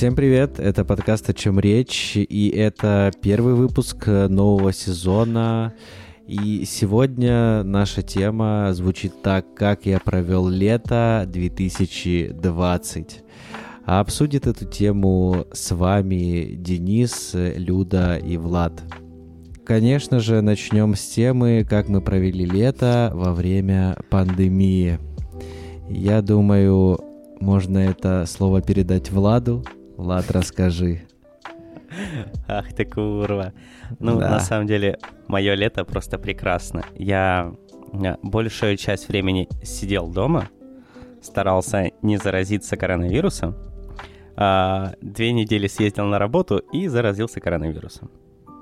Всем привет, это подкаст «О чем речь», и это первый выпуск нового сезона. И сегодня наша тема звучит так, как я провел лето 2020. А обсудит эту тему с вами Денис, Люда и Влад. Конечно же, начнем с темы, как мы провели лето во время пандемии. Я думаю, можно это слово передать Владу. Влад, расскажи. Ах ты курва. Ну, да. на самом деле, мое лето просто прекрасно. Я большую часть времени сидел дома, старался не заразиться коронавирусом. А, две недели съездил на работу и заразился коронавирусом.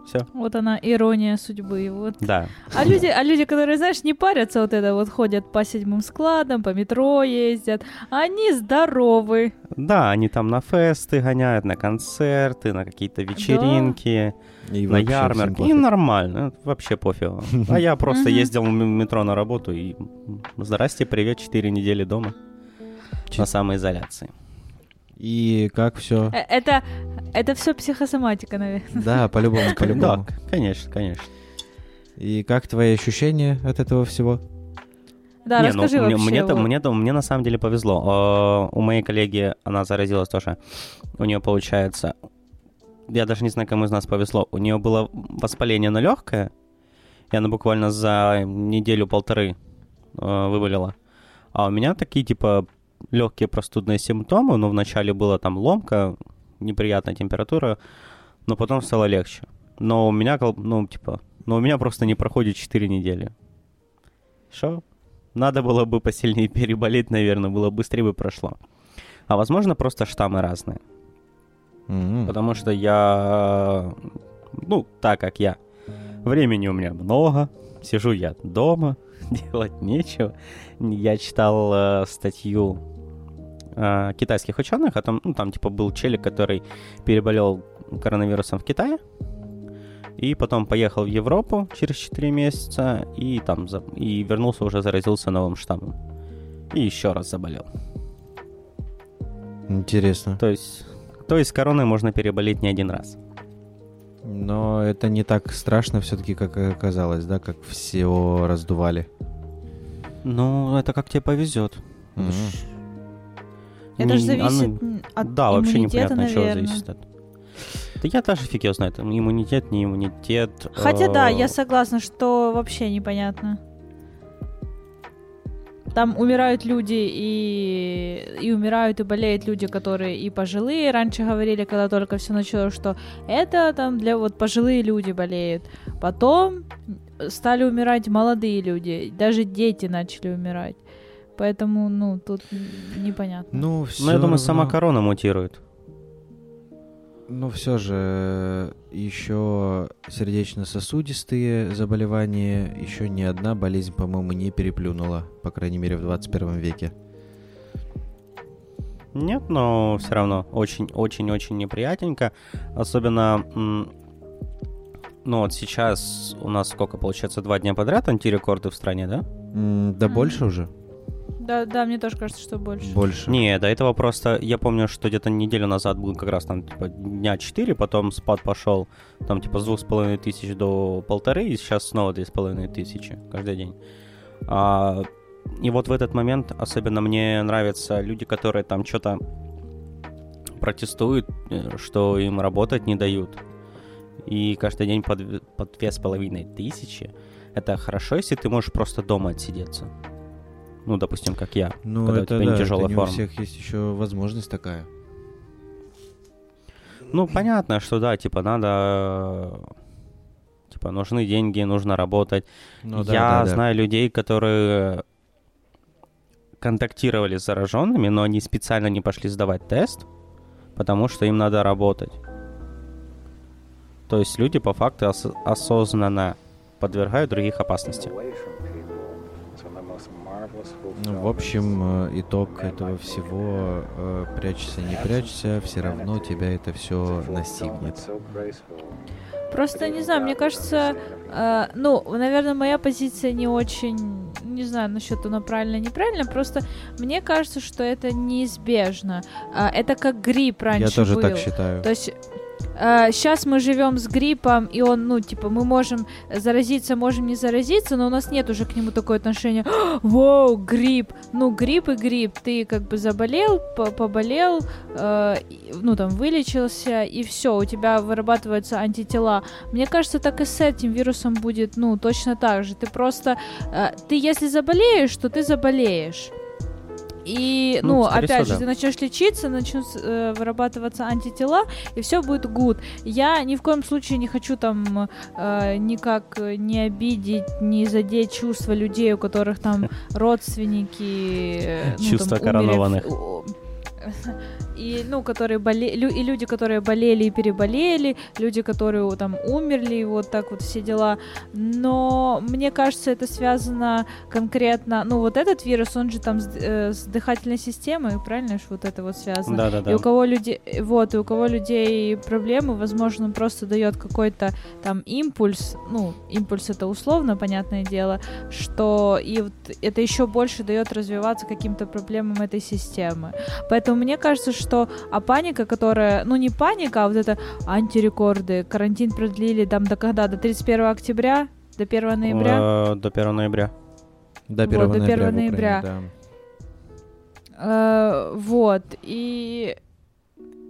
Все. Вот она, ирония судьбы. Вот. Да. А люди, а люди, которые, знаешь, не парятся вот это вот, ходят по седьмым складам, по метро ездят, они здоровы. Да, они там на фесты гоняют, на концерты, на какие-то вечеринки, да. и на ярмарки. И нормально, вообще пофиг. А я просто ездил в метро на работу и здрасте, привет, четыре недели дома на самоизоляции. И как все? Э, это, это все психосоматика, наверное. Да, по-любому, по-любому. Да, конечно, конечно. И как твои ощущения от этого всего? Да, Не, ну, расскажи ну, вообще. Мне, мне, мне, мне на самом деле повезло. У моей коллеги она заразилась тоже. У нее получается... Я даже не знаю, кому из нас повезло. У нее было воспаление на легкое, и она буквально за неделю-полторы э, выболела. А у меня такие, типа, легкие простудные симптомы, но вначале была там ломка, неприятная температура, но потом стало легче. Но у меня, ну, типа, но у меня просто не проходит 4 недели. Что? Надо было бы посильнее переболеть, наверное, было быстрее бы прошло. А возможно, просто штаммы разные. Mm-hmm. Потому что я, ну, так как я, времени у меня много, сижу я дома, делать нечего. Я читал э, статью э, китайских ученых, о том, ну, там, типа, был челик, который переболел коронавирусом в Китае, и потом поехал в Европу через 4 месяца, и там, за... и вернулся уже, заразился новым штаммом. И еще раз заболел. Интересно. То есть, то есть короной можно переболеть не один раз. Но это не так страшно все-таки, как оказалось, да, как все раздували. Ну, это как тебе повезет. Mm-hmm. Это же зависит оно... от Да, вообще непонятно, от чего зависит. Да я даже фиг его знает. Иммунитет, не иммунитет. Хотя да, я согласна, что вообще непонятно. Там умирают люди и, и умирают и болеют люди, которые и пожилые. Раньше говорили, когда только все началось, что это там для вот пожилые люди болеют. Потом стали умирать молодые люди, даже дети начали умирать. Поэтому, ну, тут непонятно. Ну, все Но я думаю, сама корона мутирует. Ну, все же, еще сердечно-сосудистые заболевания, еще ни одна болезнь, по-моему, не переплюнула, по крайней мере, в 21 веке. Нет, но все равно очень-очень-очень неприятненько. Особенно, ну вот сейчас у нас сколько получается, два дня подряд антирекорды в стране, да? Да больше уже. Да, да, мне тоже кажется, что больше. Больше. Не, до этого просто, я помню, что где-то неделю назад был как раз там, типа, дня 4, потом спад пошел, там, типа, с двух с половиной тысяч до полторы, и сейчас снова две с половиной тысячи каждый день. А, и вот в этот момент особенно мне нравятся люди, которые там что-то протестуют, э, что им работать не дают. И каждый день по, по две с половиной тысячи. Это хорошо, если ты можешь просто дома отсидеться. Ну, допустим, как я. Ну, когда это, у тебя да, не тяжелая это не форма. у всех есть еще возможность такая. Ну, понятно, что да, типа, надо... Типа, нужны деньги, нужно работать. Ну, да, я да, знаю да. людей, которые контактировали с зараженными, но они специально не пошли сдавать тест, потому что им надо работать. То есть люди по факту ос- осознанно подвергают других опасности. Ну, в общем, э, итог этого всего, э, прячься, не прячься, все равно тебя это все настигнет. Просто не знаю, мне кажется, э, ну, наверное, моя позиция не очень, не знаю насчет оно правильно, неправильно, просто мне кажется, что это неизбежно. А, это как грипп раньше Я тоже был. так считаю. То есть сейчас мы живем с гриппом, и он, ну, типа, мы можем заразиться, можем не заразиться, но у нас нет уже к нему такое отношение. Вау, грипп! Ну, грипп и грипп. Ты как бы заболел, по- поболел, и, ну, там, вылечился, и все, у тебя вырабатываются антитела. Мне кажется, так и с этим вирусом будет, ну, точно так же. Ты просто, э, ты если заболеешь, то ты заболеешь. И, Ну, ну, опять же, да. ты начнешь лечиться, начнут э, вырабатываться антитела, и все будет good. Я ни в коем случае не хочу там э, никак не обидеть, не задеть чувства людей, у которых там родственники... э, ну, Чувства там, коронованных. И, ну, которые болели, и люди, которые болели и переболели, люди, которые там умерли, вот так вот все дела. Но мне кажется, это связано конкретно, ну, вот этот вирус, он же там с, э, с дыхательной системой, правильно же вот это вот связано? Да-да-да. И у кого людей, вот, и у кого людей проблемы, возможно, он просто дает какой-то там импульс, ну, импульс это условно, понятное дело, что и вот это еще больше дает развиваться каким-то проблемам этой системы. Поэтому мне кажется, что а паника, которая, ну не паника, а вот это антирекорды, карантин продлили там до когда? До 31 октября? До 1 ноября? Э, До 1 ноября. До Вот, 1 до ноября. 1 в Украине, ноября. да. Э, вот, и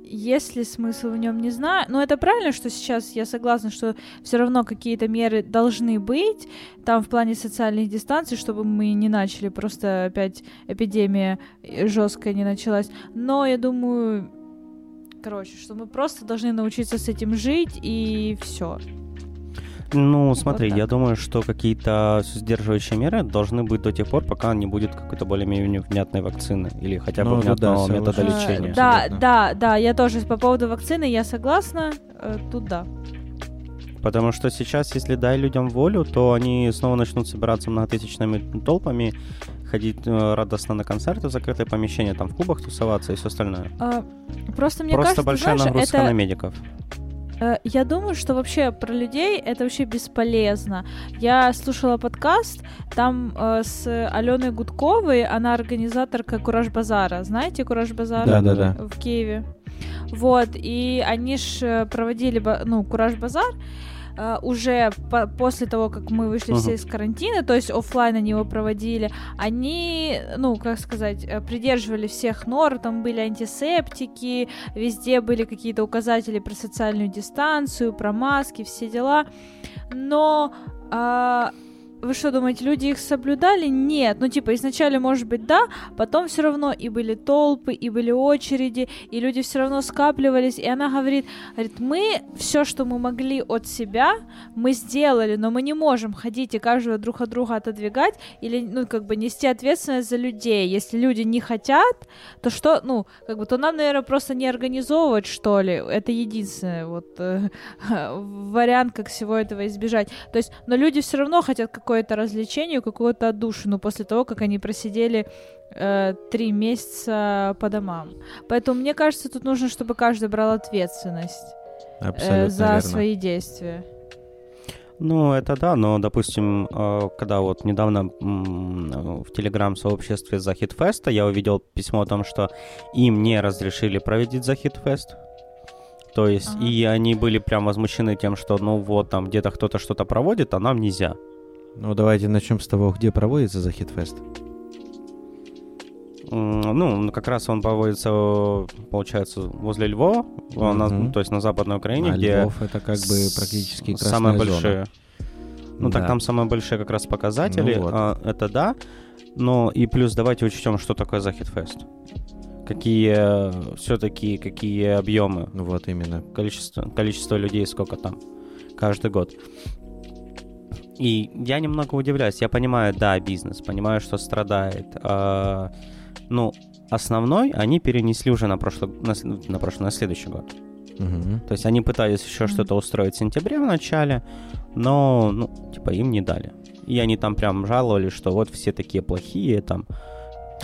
есть ли смысл в нем, не знаю. Но это правильно, что сейчас я согласна, что все равно какие-то меры должны быть там в плане социальных дистанций, чтобы мы не начали просто опять эпидемия жесткая не началась. Но я думаю, короче, что мы просто должны научиться с этим жить и все. Ну, смотри, так. я думаю, что какие-то сдерживающие меры должны быть до тех пор, пока не будет какой-то более-менее внятной вакцины или хотя бы Ну, да, да, внятного метода лечения. Да, Абсолютно. да, да, я тоже по поводу вакцины я согласна. Э, Тут да. Потому что сейчас, если дай людям волю, то они снова начнут собираться многотысячными толпами, ходить э, радостно на концерты в закрытое помещение, там в клубах тусоваться и все остальное. А, Просто мне Просто кажется, большая знаешь, нагрузка это, на медиков. Э, Я думаю, что вообще про людей это вообще бесполезно. Я слушала подкаст там э, с Аленой Гудковой, она организаторка Кураж Базара. Знаете Кураж Базар? Да, да, да. В Киеве. Вот, и они ж проводили, ба- ну, Кураж Базар э, уже по- после того, как мы вышли Мгм. все из карантина, то есть оффлайн они его проводили, они, ну, как сказать, э, придерживали всех норм, там были антисептики, везде были какие-то указатели про социальную дистанцию, про маски, все дела, но а, вы что думаете, люди их соблюдали? Нет. Ну, типа, изначально, может быть, да, потом все равно и были толпы, и были очереди, и люди все равно скапливались. И она говорит, говорит, мы все, что мы могли от себя, мы сделали, но мы не можем ходить и каждого друг от друга отодвигать или, ну, как бы нести ответственность за людей. Если люди не хотят, то что, ну, как бы, то нам, наверное, просто не организовывать, что ли. Это единственный вот э, вариант, как всего этого избежать. То есть, но люди все равно хотят какое-то развлечение, какую-то отдушину после того, как они просидели э, три месяца по домам. Поэтому мне кажется, тут нужно, чтобы каждый брал ответственность э, за верно. свои действия. Ну, это да, но, допустим, э, когда вот недавно в телеграм-сообществе Захидфеста я увидел письмо о том, что им не разрешили проводить Захидфест. То есть, Ага. и они были прям возмущены тем, что, ну вот, там где-то кто-то что-то проводит, а нам нельзя. Ну, давайте начнем с того, где проводится Захидфест. М, Ну, как раз он проводится, получается, возле Львова, э, на- то есть на Западной Украине, а где Львов это как бы практически красная самые зона. большие. Ну, так Да. там самые большие как раз показатели, Ну вот. а, это да. Но и плюс давайте учтем, что такое Захидфест. Какие все-таки какие объемы, Ну Вот именно. количество, количество людей сколько там каждый год. И я немного удивляюсь. Я понимаю, да, бизнес, понимаю, что страдает. А, ну, основной они перенесли уже на прошлый, на, на прошлый, на следующий год. Мгм. То есть они пытались еще Мгм. что-то устроить в сентябре в начале, но, ну, типа, им не дали. И они там прям жаловались, что вот все такие плохие, там,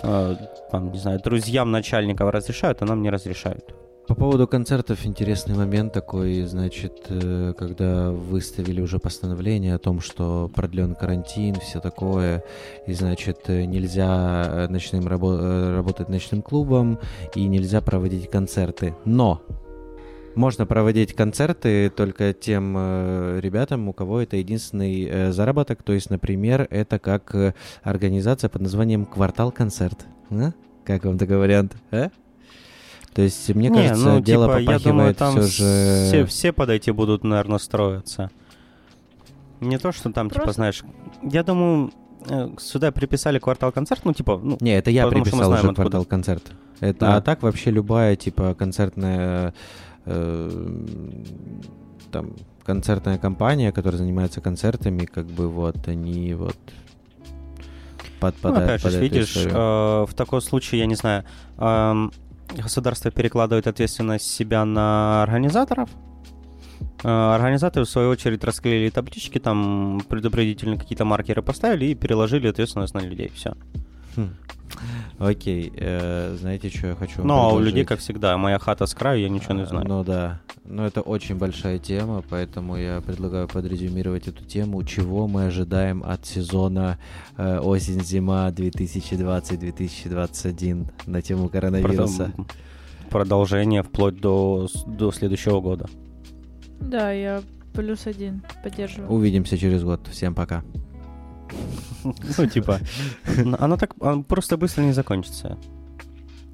э, там, не знаю, друзьям начальников разрешают, а нам не разрешают. По поводу концертов интересный момент такой, значит, э, когда выставили уже постановление о том, что продлен карантин, все такое, и, значит, э, нельзя э, ночным рабо- работать ночным клубом, и нельзя проводить концерты. Но можно проводить концерты только тем э, ребятам, у кого это единственный э, заработок. То есть, например, это как э, организация под названием «Квартал концерт». А? Как вам такой вариант? А? То есть, мне Не, кажется, ну, дело типа, я думаю, попахивает там все же... все, все под эти будут, наверное, строиться. Не то, что там, типа, Просто- знаешь... Я думаю, э, сюда приписали квартал-концерт, ну, типа, ну, Не, это я приписал знаем, уже откуда. «Квартал концерт». Это, Да. А так вообще любая, типа, концертная... э, там, концертная компания, которая занимается концертами, как бы вот, они вот Ну, подпадают опять же, под эту видишь, историю. э, в таком случае, я не знаю, эм, государство перекладывает ответственность себя на организаторов. Э, Организаторы, в свою очередь, расклеили таблички, там предупредительные какие-то маркеры поставили и переложили ответственность на людей. Все. Хм. Окей, э, знаете, что я хочу Ну, а у людей, как всегда, моя хата с краю, я ничего не А, знаю. Ну да, но это очень большая тема, поэтому я предлагаю подрезюмировать эту тему. Чего мы ожидаем от сезона э, осень-зима 2020-2021 на тему коронавируса? Продол- Продолжение вплоть до, до следующего года. Да, я плюс один поддерживаю. Увидимся через год. Всем пока. Ну, типа, оно так оно просто быстро не закончится.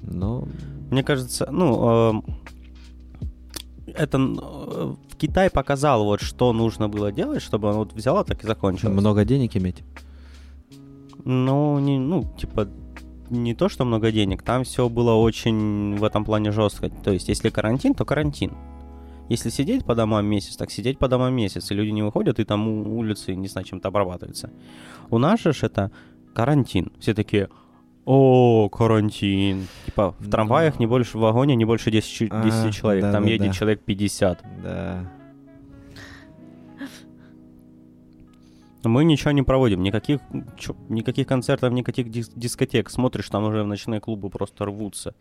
Ну, Мне кажется, ну, эм, это э, Китай показал вот, что нужно было делать, чтобы оно вот взяло так и закончилось. много денег иметь. Ну, не, ну, типа, не то, что много денег, там все было очень в этом плане жестко. То есть, если карантин, то карантин. Если сидеть по домам месяц, так сидеть по домам месяц, и люди не выходят, и там улицы, не знаю, чем-то обрабатываются. У нас же это карантин. Все такие, о, карантин. Типа, в Ну. трамваях не больше, в вагоне не больше 10, ч- 10 А, человек, там да-да-да. едет человек 50. Да. Мы ничего не проводим, никаких, чё- никаких концертов, никаких дис- дискотек. Смотришь, там уже в ночные клубы просто рвутся.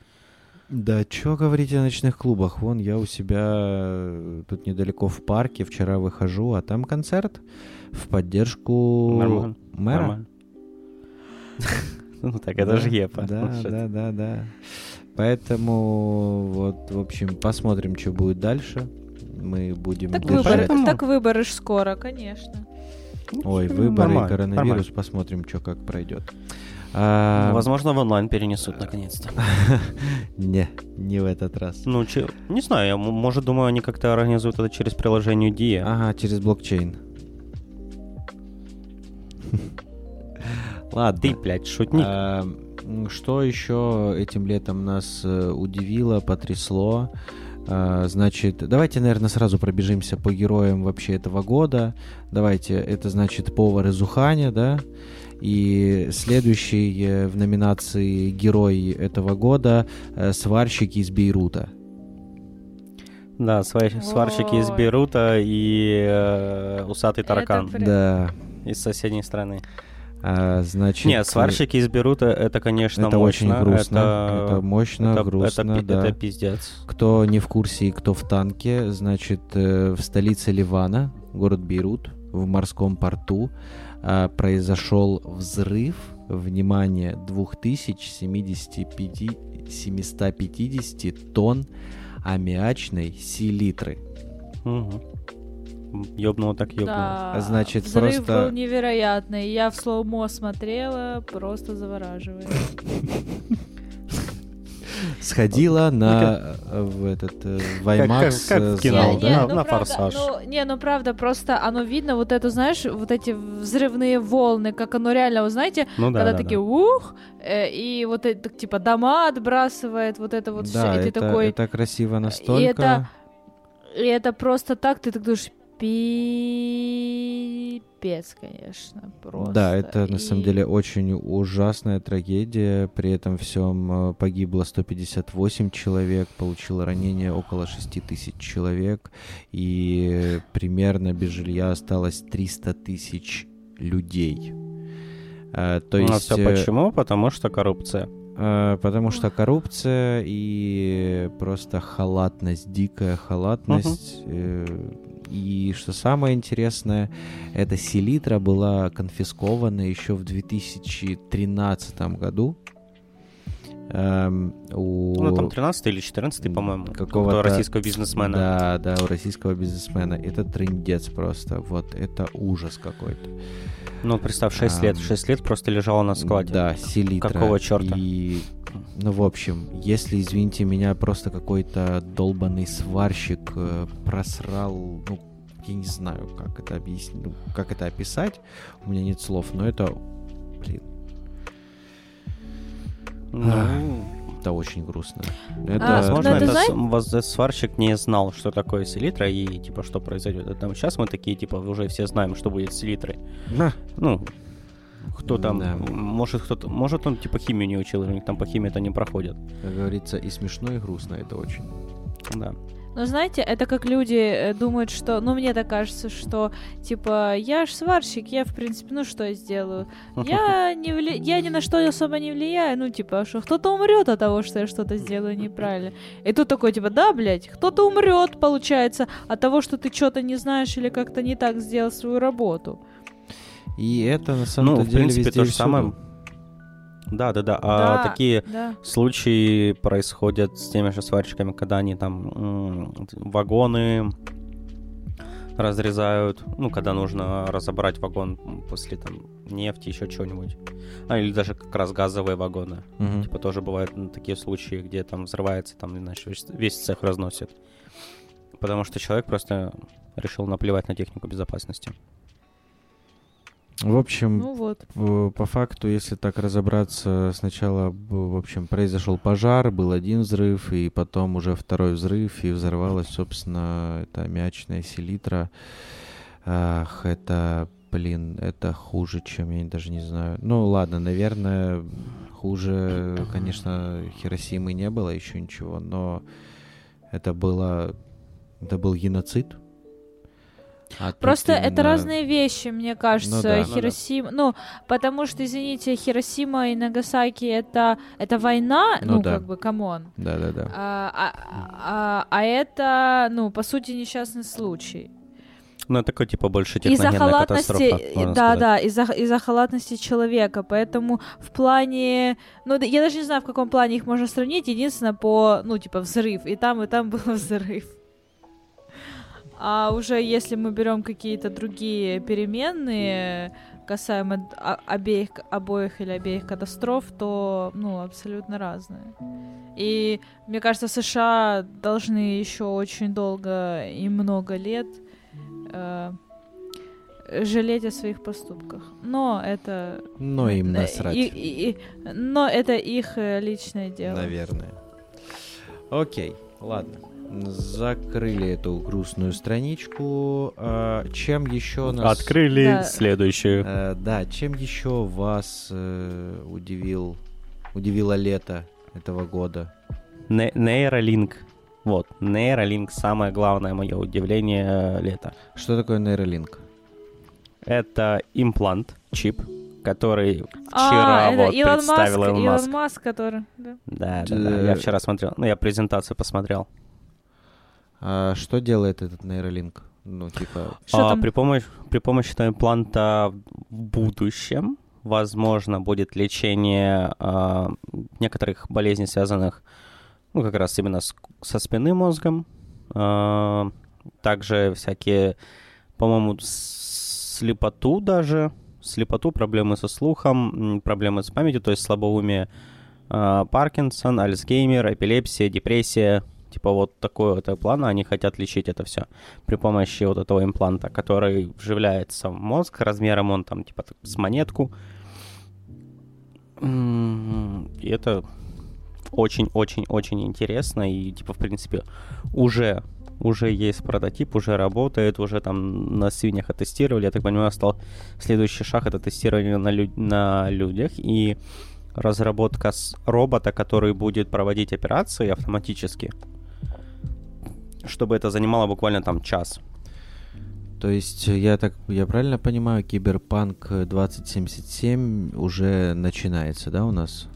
Да, что говорить о ночных клубах? Вон, я у себя э, тут недалеко в парке вчера выхожу, а там концерт в поддержку Нормально. мэра. Нормально. Ну так, это же ЕПА. Да, да, да, да. Поэтому вот, в общем, посмотрим, что будет дальше. Мы будем Так выборы, так выборы ж скоро, конечно. Ой, Ну, выборы и коронавирус, посмотрим, что как пройдет. А, Возможно, в онлайн перенесут наконец-то. Не, не в этот раз. Ну, че- не знаю, я, может, думаю, они как-то организуют это через приложение Dia. Ага, через блокчейн. Ладно. Ты, блядь, шутник. А, Что еще этим летом нас э, удивило, потрясло? А, Значит, давайте, наверное, сразу пробежимся по героям вообще этого года. Давайте, это значит повар из Уханя, да? И следующий э, в номинации герой этого года э, сварщики из Бейрута. Да, свар- сварщики из. Бейрута и э, усатый таракан Это Прям- Да. из соседней страны. А, значит, Нет, сварщики из Бейрута, это, конечно, это очень мощно. грустно. Это, Это, мощно, это- грустно, это да. это пиздец. Кто не в курсе и кто в танке, значит, э, в столице Ливана, город Бейрут, в морском порту, а, произошел взрыв, внимание, 2075 750 тонн аммиачной селитры. Угу. Ёбнуло так ёбнуло. Да, Значит, взрыв просто- был невероятный. Я в слоумо смотрела, просто завораживает. Сходила на э, в этот э, в IMAX э, зал, да? на- правда, «Форсаж». ну, не, ну правда, просто оно видно, вот это, знаешь, вот эти взрывные волны, как оно реально, вы знаете, Ну да, когда да, такие ух, и вот это, типа, дома отбрасывает, вот это вот все, и ты это, такой... это красиво настолько. И это просто так, ты так думаешь, пипец, конечно, просто. Да, это на самом И- деле очень ужасная трагедия. При этом всем э, погибло 158 человек, получило ранение около 6 тысяч человек, и примерно без жилья осталось 300 тысяч людей. А, то Ну, а есть, всё э, почему? Потому что коррупция. э, потому что коррупция и просто халатность, дикая халатность. э, И что самое интересное, эта селитра была конфискована еще в 2013 году. Эм, у Ну, там 13 или 14 по-моему, Какого-то- российского бизнесмена. Да, да, у российского бизнесмена. Это трындец просто. Вот это ужас какой-то. Ну, представь, 6 лет. Ам, 6 лет просто лежало на складе. Да, селитра. Какого чёрта? И, ну, в общем, если, извините меня, просто какой-то долбанный сварщик э, просрал, ну, я не знаю, как это объяснить, ну, как это описать, у меня нет слов, но это, блин, Ну, это очень грустно. А, Это, Возможно, ну, ты это этот сварщик не знал, что такое селитра и, типа, что произойдет. Это сейчас мы такие, типа, уже все знаем, что будет с селитрой. На. Ну, кто там, Да. может, кто-то, может, он, типа, химию не учил, у них там по химии это не проходит. как говорится, и смешно, и грустно это очень. Да. Но знаете, это как люди э, думают, что, ну мне так кажется, что типа я ж сварщик, я в принципе, ну что я сделаю? Я не вли... я ни на что особо не влияю, ну типа, что кто-то умрет от того, что я что-то сделаю неправильно. И тут такой типа, да, блядь, кто-то умрет, получается, от того, что ты что-то не знаешь или как-то не так сделал свою работу. И это на самом Ну, в деле принципе, везде то же самое. Да, да, да. А Да. такие Да. случаи происходят с теми же сварщиками, когда они там вагоны разрезают, ну, когда нужно разобрать вагон после там нефти, еще чего-нибудь. А, или даже как раз газовые вагоны. Мгм. Типа тоже бывают ну, такие случаи, где там взрывается, там, иначе весь, весь цех разносит. Потому что человек просто решил наплевать на технику безопасности. В общем, Ну вот. По факту, если так разобраться, сначала, в общем, произошел пожар, был один взрыв, и потом уже второй взрыв, и взорвалась, собственно, эта аммиачная селитра. Ах, это, блин, это хуже, чем, я даже не знаю. Ну, ладно, наверное, хуже, конечно, Хиросимы не было еще ничего, но это было, это был геноцид. А Просто это именно- разные вещи, мне кажется, да. Ну да. Хиросима. Ну, потому что, извините, Хиросима и Нагасаки это, это война, Ну ну, да. как бы, come on. Да-да-да. А, а, а, а это, ну, по сути, несчастный случай. Ну, это такой, типа, больше Из-за техногенная халатности, катастрофа, э, можно да, сказать. да, из-за из-за халатности человека, поэтому в плане, ну да, я даже не знаю, в каком плане их можно сравнить, единственное по, ну типа взрыв, и там и там был взрыв. А уже если мы берем какие-то другие переменные касаемо о- обеих обоих или обеих катастроф, то ну абсолютно разные. И мне кажется, США должны еще очень долго и много лет э, жалеть о своих поступках. Но это... Но им э, насрать. и- и- и- но это их э, личное дело. Наверное. Окей, ладно. Закрыли эту грустную страничку. А, чем еще нас... Открыли Да. следующую. Э, да, чем еще вас э, удивил, удивило лето этого года? Не- Нейролинк. Вот, нейролинк самое главное мое удивление э, лета. Что такое нейролинк? Это имплант, чип, который А, вчера это вот Илон представил Маск, Илон Илон Маск. Маск, который... да. Да, да, да, я вчера смотрел. Ну, я презентацию посмотрел. А что делает этот нейролинк? Ну, типа... Что А, при, помощи, при помощи этого импланта в будущем, возможно, будет лечение а, некоторых болезней, связанных, ну, как раз именно с- со спинным мозгом. А, также всякие, по-моему, слепоту даже, слепоту, проблемы со слухом, проблемы с памятью, то есть слабоумие, а, Паркинсон, Альцгеймер, эпилепсия, депрессия, типа вот такой вот плана, они хотят лечить это все при помощи вот этого импланта, который вживляется в мозг, размером он там типа с монетку. М, И это очень-очень-очень интересно, и типа в принципе уже уже есть прототип, уже работает, уже там на свиньях оттестировали. Я так понимаю, стал следующий шаг это тестирование на, лю- на людях и разработка робота, который будет проводить операции автоматически, чтобы это занимало буквально там час. То есть, я так, я правильно понимаю, Киберпанк 2077 уже начинается, да, у нас?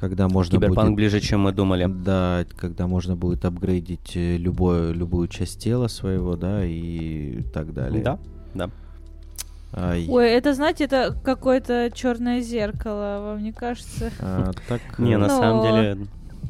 Когда можно Киберпанк будет... ближе, чем мы думали. Да, когда можно будет апгрейдить э, любое, любую часть тела своего, да, и так далее. Да, да. Ай. Ой, это, знаете, это какое-то черное зеркало, вам не кажется? А, так, Не, на самом деле,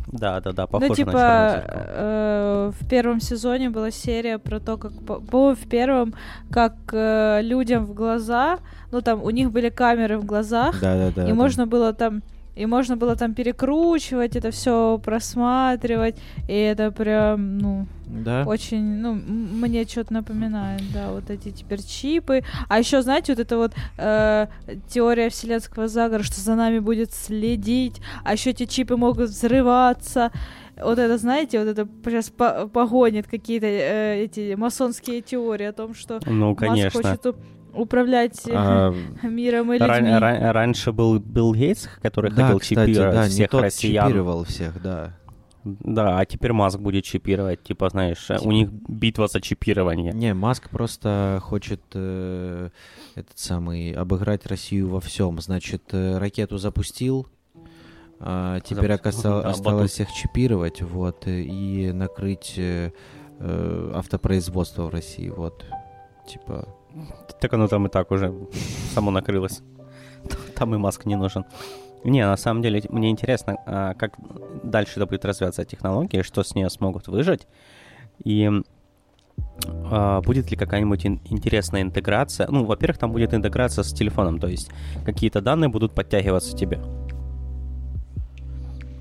да, да, да, похоже ну, типа, на э, в первом сезоне была серия про то, как, по- по-моему, в первом, как э, людям в глаза, ну, там, у них были камеры в глазах, Да-да-да. и да. можно было там и можно было там перекручивать это все просматривать и это прям ну Да? очень ну мне что-то напоминает да вот эти теперь чипы а еще знаете вот это вот э, теория вселенского заговора что за нами будет следить а еще эти чипы могут взрываться вот это, знаете, вот это сейчас по- погонит какие-то э, эти масонские теории о том, что Ну, Маск конечно. хочет у- управлять э, А, миром и Ран- людьми. ран- раньше был Билл Гейтс, который да, хотел кстати, чипировать да, не всех тот россиян. чипировал всех, да. Да, а теперь Маск будет чипировать. Типа, знаешь, у них битва за чипирование. Не, Маск просто хочет э, этот самый обыграть Россию во всем. Значит, э, ракету запустил, а теперь Запустил, оказа- да, осталось батут. всех чипировать, вот, э, и накрыть э, э, автопроизводство в России, вот. Типа, Так оно там и так уже само накрылось. Там и Маск не нужен. Не, на самом деле, мне интересно, а, как дальше это будет развиваться технология, что с нее смогут выжить, и а, будет ли какая-нибудь ин- интересная интеграция. Ну, во-первых, там будет интеграция с телефоном, то есть какие-то данные будут подтягиваться тебе.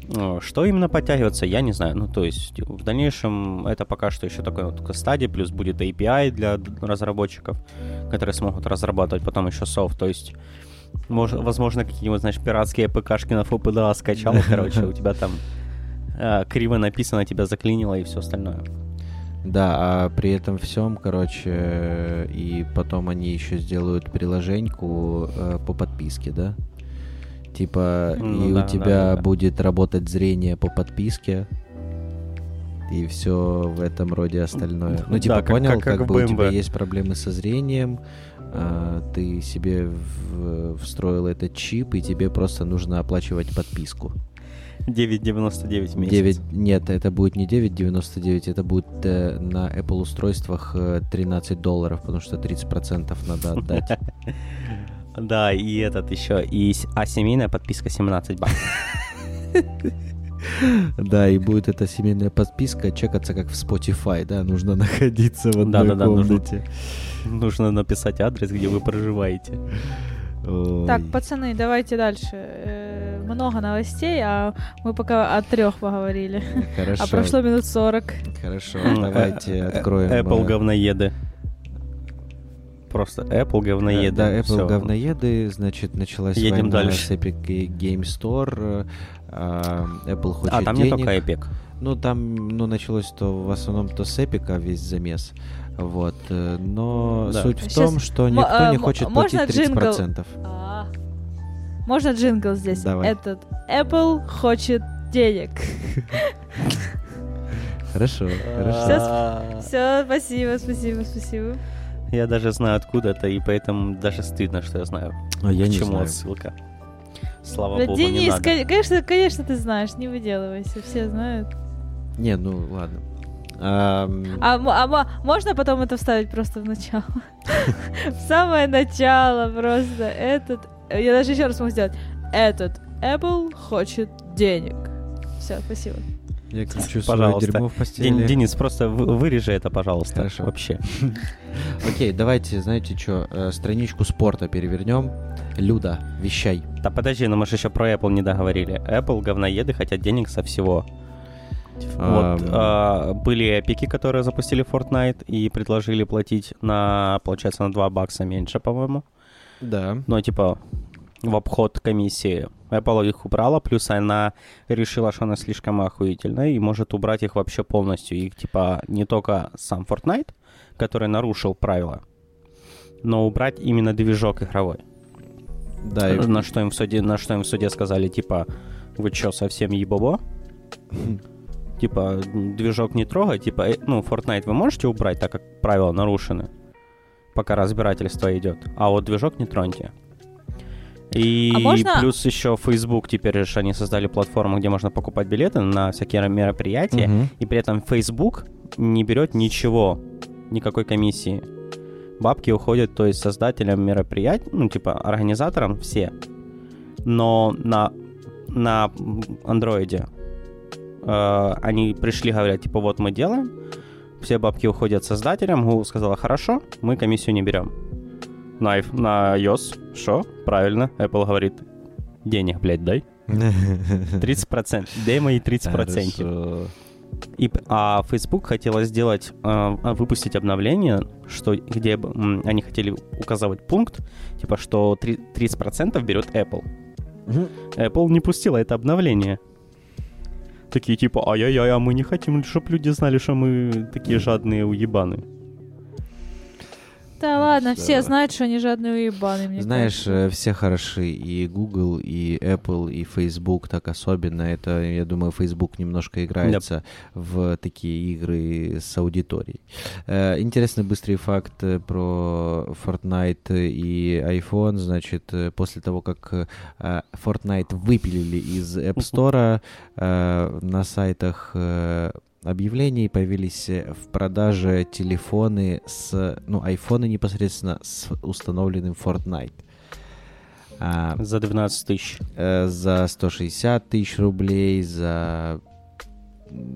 Э, Что именно подтягиваться, я не знаю. Ну, то есть в дальнейшем это пока что еще такой вот стадии, плюс будет API для разработчиков, которые смогут разрабатывать потом еще софт. То есть, мож- возможно, какие-нибудь, знаешь, пиратские ПКшки на FPDA скачал, короче, у тебя там э, криво написано, тебя заклинило и все остальное. да, а при этом всем, короче, и потом они еще сделают приложеньку э, по подписке, да? Типа, Ну и да, у да, тебя да, да. будет работать зрение по подписке, и все в этом роде остальное. Ну, Да, типа, как- понял, как- как, как бы у тебя BMW. есть проблемы со зрением, а, ты себе в- встроил этот чип, и тебе просто нужно оплачивать подписку. 9,99 в месяц. 9, нет, это будет не 9,99, это будет э, на Apple устройствах э, 13 долларов, потому что 30% надо отдать. Да, и этот еще, и, а семейная подписка 17 баксов. Да, и будет эта семейная подписка чекаться как в Spotify, да, нужно находиться в одной Да-да-да, нужно. комнате. Нужно написать адрес, где вы проживаете. Ой. Так, пацаны, давайте дальше. Э, Много новостей, а мы пока о трех поговорили. Хорошо, А прошло минут 40. хорошо, М, давайте э, откроем. Apple э, говноеды. Просто Apple говноеды. Да, Apple Всё. говноеды, значит, началась Едем война дальше. с Epic Game Store. э, а, Apple хочет А, там денег. не только Epic. Ну, там, ну, началось то в основном то с Эпика весь замес. Вот. э, Но Да. суть в том, что никто а, не м- хочет можно платить джингл? 30%. А. Можно джингл здесь? Давай. Этот. Apple хочет денег. Хорошо, хорошо. А, Все, спасибо, спасибо, спасибо. Я даже знаю откуда это, и поэтому даже стыдно, что я знаю. А я не чему знаю. отсылка. Слава Бля, богу, не Денис, надо. кон- конечно, конечно, ты знаешь, не выделывайся, все знают. Не, ну ладно. А, а м- можно потом это вставить просто в начало? В самое начало просто. Этот... Я даже еще раз могу сделать. Этот Apple хочет денег. Все, спасибо. Я кручу Пожалуйста. дерьмо в постели. Денис, просто вы- вырежи это, пожалуйста. Хорошо. Вообще. Окей, давайте, знаете что, страничку спорта перевернем. Люда, вещай. Да подожди, но мы же еще про Apple не договорили. Apple говноеды хотят денег со всего. Вот а, были эпики, которые запустили Fortnite и предложили платить на, получается, на 2 бакса меньше, по-моему. Да. Ну, типа, в обход комиссии. Apple их убрала, плюс она решила, что она слишком охуительная и может убрать их вообще полностью. Их, типа, не только сам Fortnite, который нарушил правила, но убрать именно движок игровой. Да, и- На что им в суде, на что им в суде сказали, типа, вы чё, совсем ебобо? Типа, движок не трогай, типа, э, ну, Fortnite вы можете убрать, так как правила нарушены, пока разбирательство идет, а вот движок не троньте. И А можно- плюс еще Facebook теперь же они создали платформу, где можно покупать билеты на всякие мероприятия, Мгм. и при этом Facebook не берет ничего, никакой комиссии. Бабки уходят, то есть создателям мероприятий, ну, типа, организаторам все. Но на, на андроиде э, они пришли, говорят, типа, вот мы делаем, все бабки уходят создателям, Google сказала, хорошо, мы комиссию не берем. На, на iOS, что? Правильно, Apple говорит, денег, блядь, дай. 30%, дай мои 30%. Хорошо. И, а Facebook хотела сделать, э, выпустить обновление, что, где м, они хотели указывать пункт, типа, что три- 30% берет Apple. Apple не пустила это обновление. Такие типа, ай-яй-яй, а мы не хотим, чтобы люди знали, что мы такие жадные уебаны. Да ладно, Да. все знают, что они жадные уебаны, мне Знаешь, кажется. э, все хороши, и Google, и Apple, и Facebook так особенно. Это, я думаю, Facebook немножко играется в такие игры с аудиторией. Э, Интересный быстрый факт э, про Fortnite и iPhone. Значит, после того, как Fortnite выпилили из App Store, на сайтах объявлений появились э, в продаже телефоны с, ну, айфоны непосредственно с установленным Fortnite. А, За 12 тысяч. э, за 160 тысяч рублей, за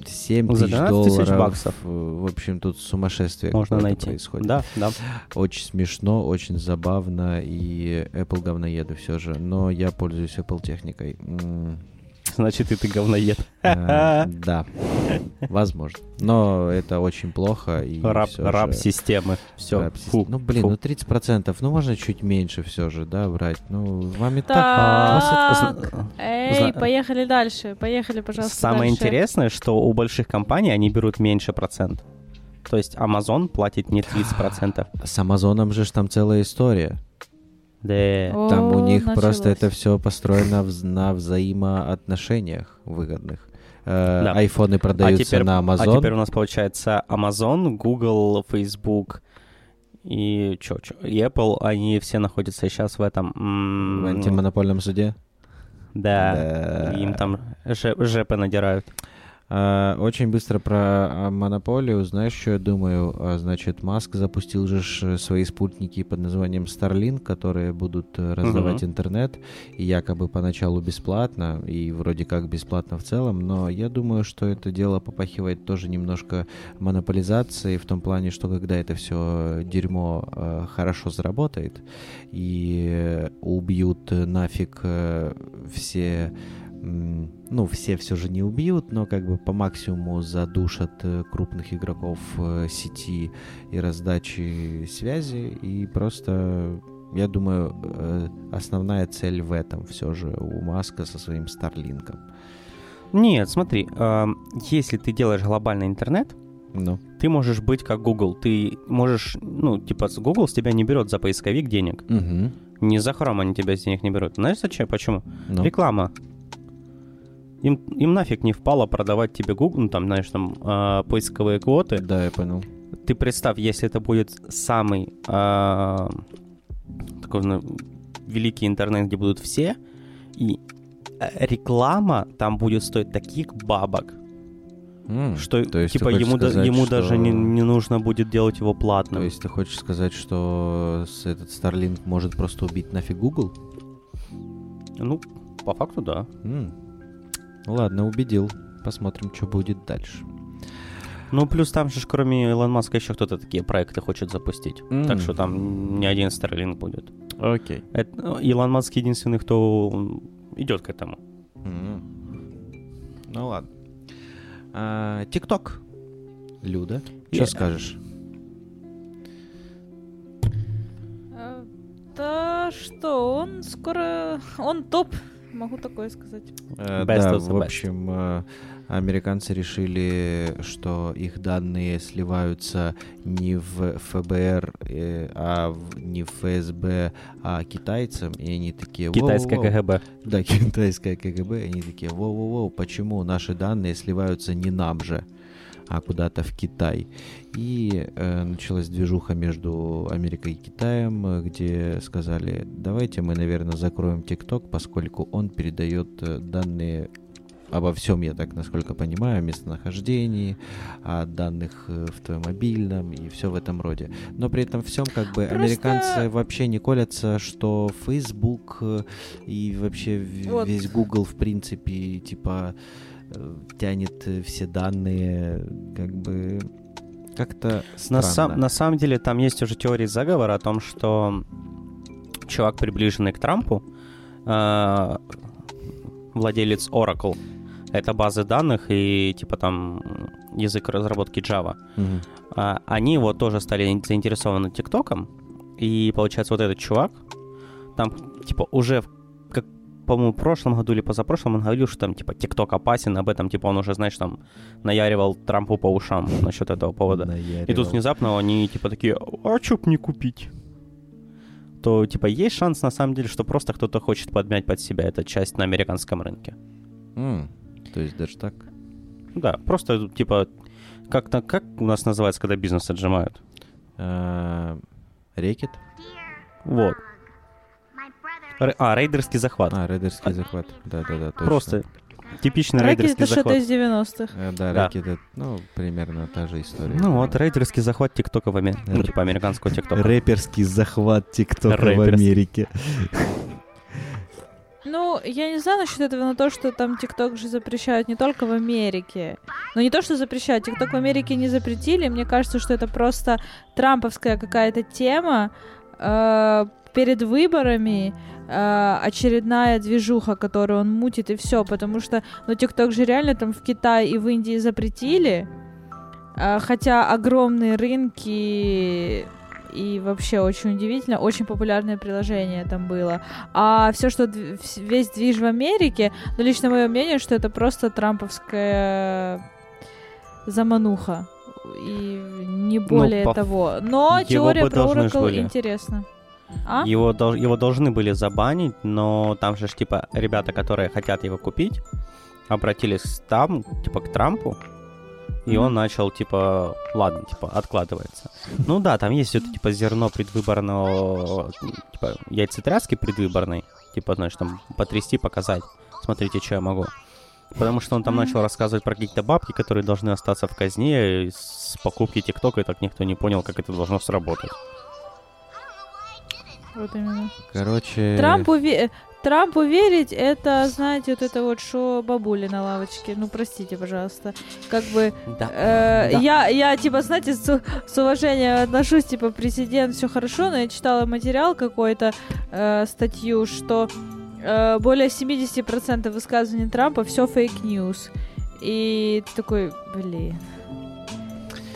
7 За тысяч 12 тысяч долларов. баксов. В общем, тут сумасшествие Можно найти. происходит. Да, да. Очень смешно, очень забавно, и Apple говноеды все же, но я пользуюсь Apple техникой. Значит, и ты говноед. э, Да, возможно. Но это очень плохо. И Раб, же- раб системы. Все. раб систем- Ну, блин, ну 30%, ну можно чуть меньше все же, да, брать. Ну, вам и так... Так, эй, поехали дальше, поехали, пожалуйста, Самое дальше. интересное, что у больших компаний они берут меньше процент. То есть Amazon платит не 30%. С Амазоном же ж там целая история. Да. Там у них просто началось. это все построено вз- на взаимоотношениях выгодных. Э, Да. Айфоны А продаются теперь, на а Amazon. теперь у нас получается Amazon, Google, Facebook и чё, чё, и Apple, они все находятся сейчас в этом... м, В антимонопольном суде. Да. Да. Им там же- жепы надирают. А, Очень быстро про а, монополию. Знаешь, что я думаю? А, Значит, Маск запустил же свои спутники под названием Starlink, которые будут э, раздавать Мгм. интернет, и якобы поначалу бесплатно, и вроде как бесплатно в целом, но я думаю, что это дело попахивает тоже немножко монополизацией в том плане, что когда это все дерьмо э, хорошо заработает и э, убьют нафиг все ну, все все же не убьют, но как бы по максимуму задушат э, крупных игроков э, сети и раздачи связи, и просто, я думаю, э, основная цель в этом все же у Маска со своим Старлинком. Нет, смотри, эм, если ты делаешь глобальный интернет, Ну, ты можешь быть как Google. Ты можешь, ну, типа, с Google с тебя не берет за поисковик денег. Мгм. Не за Chrome они тебя с денег не берут. Знаешь зачем? Почему? Ну. Реклама. Им, им нафиг не впало продавать тебе Google, ну, там, знаешь, там, э, поисковые квоты. Да, я понял. Ты представь, если это будет самый э, такой, ну, великий интернет, где будут все, и э, реклама там будет стоить таких бабок, М, что то есть типа ему, да- сказать, ему что- даже не, не нужно будет делать его платным. То есть ты хочешь сказать, что этот Starlink может просто убить нафиг Google? Ну, по факту, да. М. Ладно, убедил. Посмотрим, что будет дальше. Ну, плюс там же, кроме Илон Маска, еще кто-то такие проекты хочет запустить. М. Так что там не один Starlink будет. Окей. Это, ну, Илон Маск единственный, кто идет к этому. М. Ну ладно. А, ТикТок. Люда, что скажешь? Э, Да что, он скоро... Он топ, могу такое сказать. Э, Best да, of the в общем, э, американцы решили, что их данные сливаются не в ФБР, э, а в- не в ФСБ, а китайцам, и они такие... Китайское. КГБ. Да, китайское КГБ, и они такие, воу-воу-воу, почему наши данные сливаются не нам же? А куда-то в Китай. И э, началась движуха между Америкой и Китаем, э, где сказали, давайте мы, наверное, закроем ТикТок, поскольку он передает э, данные обо всем, я так насколько понимаю, о местонахождении, о данных э, в твоем мобильном и все в этом роде. Но при этом всем как бы Просто- американцы вообще не колятся, что Facebook и вообще Вот. весь Google в принципе типа тянет э, все данные, как бы как-то На, сам- на самом деле там есть уже теории заговора о том, что чувак, приближенный к Трампу, э, владелец Oracle, это базы данных и типа там язык разработки Java, а, они вот тоже стали заинтересованы ТикТоком, и получается вот этот чувак, там типа уже в- по-моему, в прошлом году или позапрошлом он говорил, что там, типа, ТикТок опасен, об этом, типа, он уже, знаешь, там, наяривал Трампу по ушам насчет этого повода. И тут Наяривал. внезапно они типа такие, а чё б не купить? То типа есть шанс на самом деле, что просто кто-то хочет подмять под себя эту часть на американском рынке. М, То есть даже так? Да, просто типа как-то как у нас называется, когда бизнес отжимают? А, Рекет? Вот. А, рейдерский захват. А, рейдерский захват. Да-да-да, точно. Просто типичный Рэкет рейдерский это что-то захват. из 90-х. Э, Да, Да. рекет это, ну, примерно та же история. Ну вот, рейдерский захват ТикТока в Америке. Ну, Р- типа американского ТикТока. Рэперский захват ТикТока в. Америке. Ну, я не знаю насчет этого, но то, что там ТикТок же запрещают не только в Америке. Но не то, что запрещают. ТикТок в Америке не запретили. Мне кажется, что это просто трамповская какая-то тема э, перед выборами. э, очередная движуха, которую он мутит, и все. Потому что, ну, ТикТок же реально там в Китае и в Индии запретили. э, хотя огромные рынки и вообще очень удивительно, очень популярное приложение там было. А все, что дв- весь движ в Америке, ну, лично мое мнение, что это просто трамповская замануха. И не более по- того. Но теория про Oracle были. интересна. А? Его, дол- его должны были забанить, но там же ж, типа, ребята, которые хотят его купить, обратились там, типа, к Трампу, и Мгм. он начал, типа, ладно, типа, откладывается. Ну да, там есть это, типа, зерно предвыборного, типа, яйцетряски предвыборной, типа, знаешь, там, потрясти, показать, смотрите, что я могу. Потому что он там начал рассказывать про какие-то бабки, которые должны остаться в казне и с покупки ТикТока, и так никто не понял, как это должно сработать. Вот именно. Короче... Трампу, ве- Трампу верить, это, знаете, вот это вот, что бабули на лавочке. Ну, простите, пожалуйста. Как бы Да. Э, Да. я, я, типа, знаете, с, с уважением отношусь, типа, президент, все хорошо, но я читала материал какой-то, э, статью, что э, более 70% высказываний Трампа все fake news. И ты такой, блин,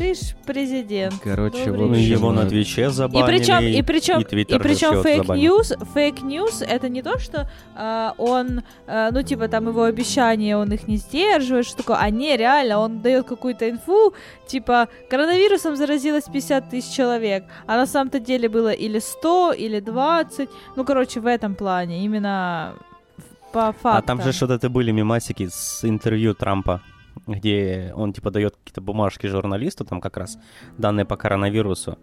ты ж президент. Короче, Добрый в Ну, его на э, Твиче И забанили. причем, и причем, и и, причем fake news, fake news это не то, что э, он, э, ну типа там его обещания, он их не сдерживает, что такое, а не реально, он дает какую-то инфу, типа коронавирусом заразилось 50 тысяч человек, а на самом-то деле было или 100, или 20, ну короче в этом плане, именно по фактам. А там же что-то были мемасики с интервью Трампа, где он типа дает какие-то бумажки журналисту, там как раз данные по коронавирусу.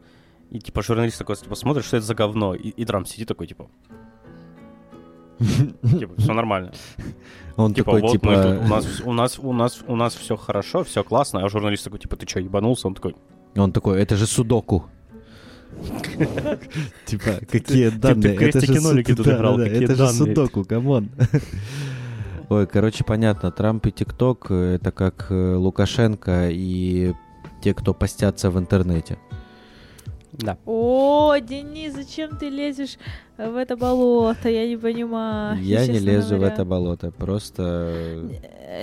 И типа журналист такой типа смотрит, что это за говно. И, и Трамп сидит такой, типа. Типа, все нормально. Он Типа, такой, вот типа... мы тут, у нас, у нас, у нас, у нас все хорошо, все классно, а журналист такой, типа, ты что, ебанулся? Он такой, Он такой, это же судоку. Типа, какие данные? Это же судоку, come on. Ой, короче, понятно, Трамп и ТикТок э, это как э, Лукашенко и те, кто постятся в интернете. да. О, Денис, зачем ты лезешь в это болото? Я не понимаю. Я не лезу в говоря. это болото, просто...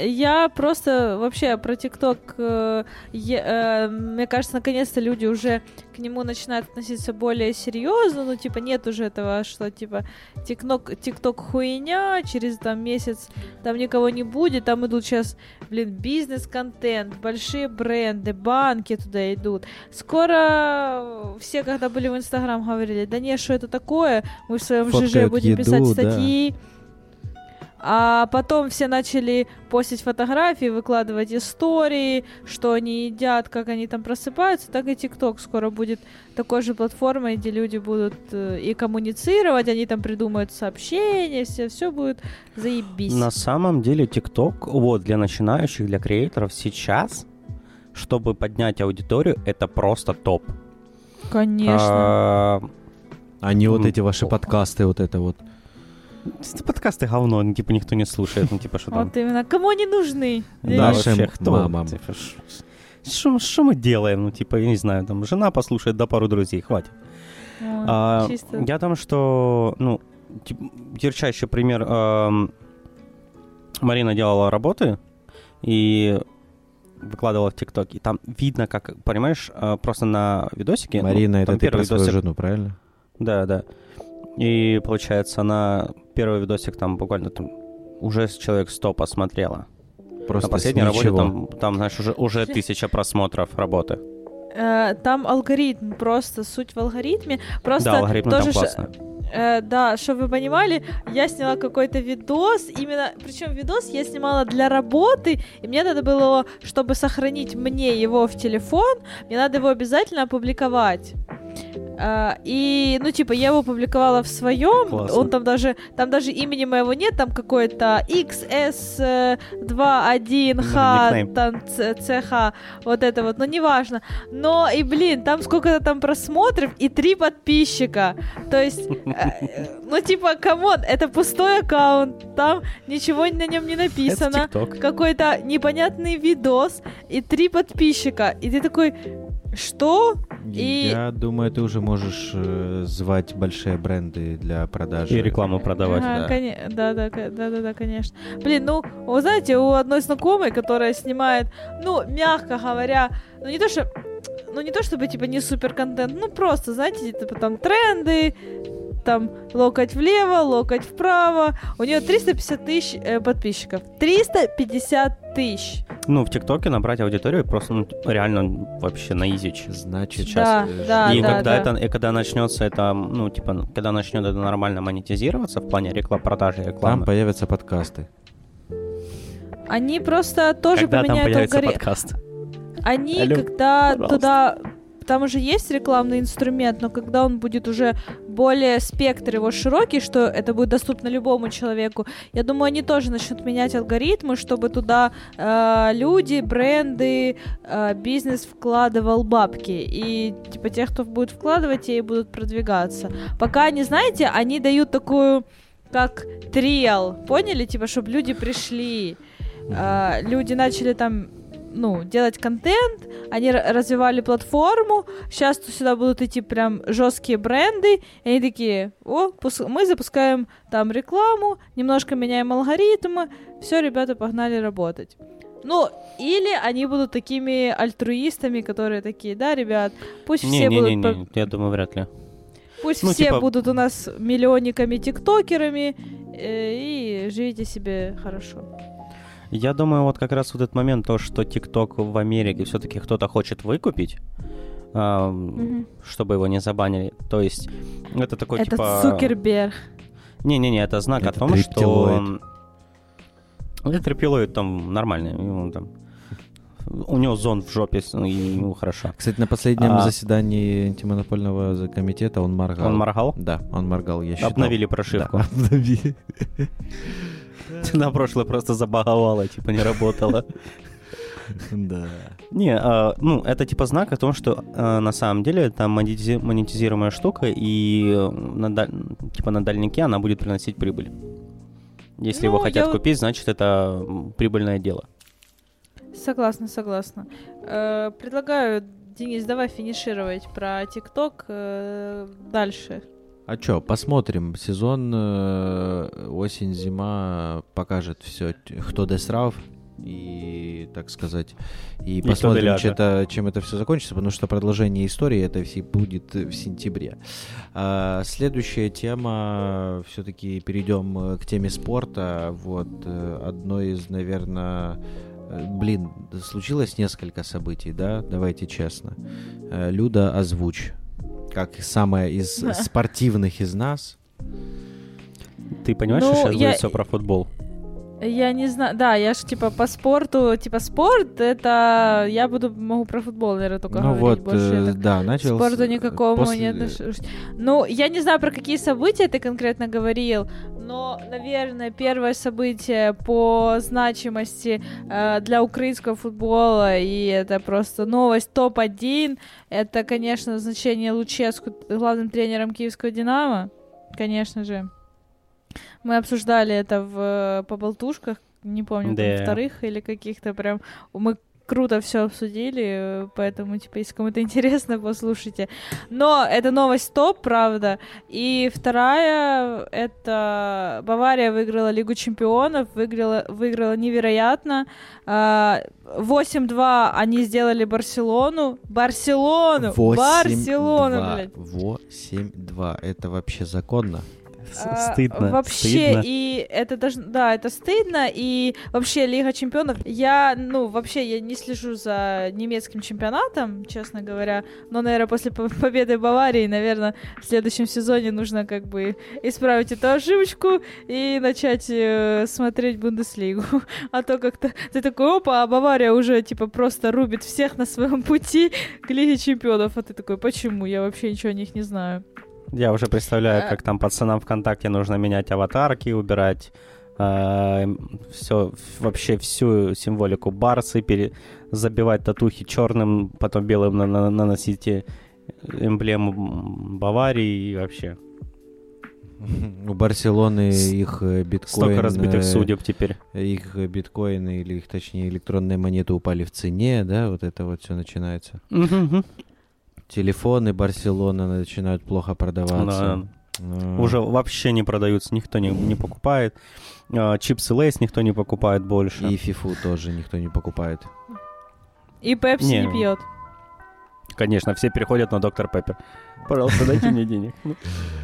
Я просто вообще про ТикТок, э, э, мне кажется, наконец-то люди уже к нему начинают относиться более серьезно, ну, типа, нет уже этого, что, типа, ТикТок, ТикТок хуйня, через там месяц там никого не будет, там идут сейчас, блин, бизнес-контент, большие бренды, банки туда идут. Скоро все, когда были в Инстаграм, говорили, да не, что это такое, мы в своем ЖЖ будем еду, писать да. статьи, А потом все начали постить фотографии, выкладывать истории, что они едят, как они там просыпаются, так и ТикТок скоро будет такой же платформой, где люди будут э, и коммуницировать, они там придумают сообщения, все, все будет заебись. На самом деле ТикТок, вот, для начинающих, для креаторов сейчас, чтобы поднять аудиторию, это просто топ. Конечно. А, А не вот эти ваши подкасты, вот это вот. это подкасты говно, ну, типа никто не слушает, ну типа что там. Вот именно. Кому они нужны? Да, Э, Нашим вообще, кто? мамам. Типа, Что мы делаем? Ну, типа, я не знаю, там, жена послушает, да пару друзей, хватит. А, чисто. Я о том, что, ну, тип- ярчайший пример. эм, Марина делала работы и выкладывала в ТикТок. И там видно, как, понимаешь, э, просто на видосике... ну, Марина, это там ты первый про свою видосик- жену, правильно? Да, да. И, получается, она первый видосик там буквально там уже человек 100 посмотрела. Просто на последней работе там, там, знаешь, уже, уже тысяча просмотров работы. Э, Там алгоритм, просто суть в алгоритме. Просто да, алгоритмы тоже там классно. Э, да, чтобы вы понимали, я сняла какой-то видос, именно, причем видос я снимала для работы, и мне надо было, чтобы сохранить мне его в телефон, мне надо его обязательно опубликовать. А, и, ну, типа, я его публиковала в своем, Классно. он там даже, там даже имени моего нет, там какой-то XS21H, Никнейм. там CH, вот это вот, но неважно. Но, и, блин, там сколько-то там просмотров и три подписчика. То есть, э, ну, типа, come on, это пустой аккаунт, там ничего на нем не написано. Какой-то непонятный видос и три подписчика. И ты такой, что? И- Я думаю, ты уже можешь э, звать большие бренды для продажи. И рекламу продавать. Ага, да. коне- да, да, да, да, да, конечно. Блин, ну, вы знаете, у одной знакомой, которая снимает, ну, мягко говоря, ну не то что, ну не то чтобы типа не супер контент, ну просто, знаете, типа там тренды, там локоть влево, локоть вправо. У нее 350 тысяч э, подписчиков. 350 тысяч. Ну, в ТикТоке набрать аудиторию просто ну, реально вообще на изич. Значит, Сейчас. Да, э, да, и да, когда да. это, и когда начнется это, ну, типа, когда начнет это нормально монетизироваться в плане реклам, продажи Там рекламы. появятся подкасты. Они просто тоже когда там поменяют появится алгоритм. подкаст? Они, Алло, когда пожалуйста. туда... Там уже есть рекламный инструмент, но когда он будет уже более спектр его широкий, что это будет доступно любому человеку, я думаю, они тоже начнут менять алгоритмы, чтобы туда э, люди, бренды, э, бизнес вкладывал бабки. И типа те, кто будет вкладывать, те и будут продвигаться. Пока они, знаете, они дают такую как триал, поняли? Типа, чтобы люди пришли, а, люди начали там ну, делать контент, они развивали платформу, сейчас сюда будут идти прям жесткие бренды, и они такие, о, мы запускаем там рекламу, немножко меняем алгоритмы, все, ребята, погнали работать. Ну, или они будут такими альтруистами, которые такие, да, ребят, пусть все будут... по- Не-не-не, я думаю, вряд ли. Пусть Ну, все типа- будут у нас миллионниками, тиктокерами, э, и живите себе хорошо. Я думаю, вот как раз вот этот момент, то, что ТикТок в Америке все-таки кто-то хочет выкупить, ам, Мгм. чтобы его не забанили. То есть это такой Это типа... Цукерберг. Не-не-не, это знак о Это том, что... рептилоид. Это рептилоид там нормальный. ему там... У него зон в жопе, и ему хорошо. Кстати, на последнем А. заседании антимонопольного комитета он моргал. Он моргал? Да, он моргал, я считал. Обновили прошивку. Да, обновили. На прошлое просто забаговало, типа не работало. Да. Не, а, ну, это типа знак о том, что а, на самом деле это монетизи- монетизируемая штука, и э, на, даль- типа на дальнике она будет приносить прибыль. Если его Ну, хотят я вот- купить, значит это прибыльное дело. Согласна, согласна. Э, предлагаю, Денис, давай финишировать про ТикТок э, дальше. А чё, посмотрим. Сезон э, осень-зима покажет все, кто десрав. И, так сказать, и, кто посмотрим, чем это, чем это все закончится, потому что продолжение истории это все будет в сентябре. А, следующая тема, все-таки перейдем э, к теме спорта. Вот э, одно из, наверное, блин, случилось несколько событий, да? Давайте честно. Э, Люда озвучь, как самая из Да. спортивных из нас. Ты понимаешь, Ну, что сейчас я- будет все про футбол? Я не знаю, да, я ж типа по спорту, типа спорт, это я буду могу про футбол, наверное, только ну говорить вот, больше. э, да, начал... спорту с- никакому после- не отношусь. Ну, я не знаю, про какие события ты конкретно говорил, но, наверное, первое событие по значимости э, для украинского футбола, и это просто новость топ-1, это, конечно, назначение Луческу главным тренером киевского «Динамо», конечно же. Мы обсуждали это в э, по болтушках, не помню, там, Да. вторых или каких-то прям. Мы круто все обсудили, э, поэтому, типа, если кому-то интересно, послушайте. Но это новость топ, правда. И вторая, это Бавария выиграла Лигу чемпионов, выиграла, выиграла невероятно. А, 8-2 они сделали Барселону. Барселону! 8-2. Барселону, блядь. 8-2. Это вообще законно? А, Стыдно. Вообще, стыдно. и это даже, да, это стыдно, и вообще Лига Чемпионов, я, ну, вообще, я не слежу за немецким чемпионатом, честно говоря, но, наверное, после по- победы Баварии, наверное, в следующем сезоне нужно как бы исправить эту ошибочку и начать э, смотреть Бундеслигу, а то как-то ты такой, опа, а Бавария уже, типа, просто рубит всех на своем пути к Лиге Чемпионов, а ты такой, почему? Я вообще ничего о них не знаю. Я уже представляю, как там пацанам ВКонтакте нужно менять аватарки, убирать все, вообще всю символику Барсы, пере, забивать татухи черным, потом белым на- на- наносить э, эмблему Баварии и вообще. У Барселоны их э, биткоин... Столько разбитых э, судеб теперь. Их э, биткоины, или их, точнее, электронные монеты упали в цене, да, вот это вот все начинается. Мгм. Телефоны Барселоны начинают плохо продаваться. А, Уже вообще не продаются, никто не, не покупает. А, Чипсы Лейс никто не покупает больше. И фифу тоже никто не покупает. И Пепси не, Не. пьет. Конечно, все переходят на Доктор Пеппер. Пожалуйста, дайте мне денег. Ну,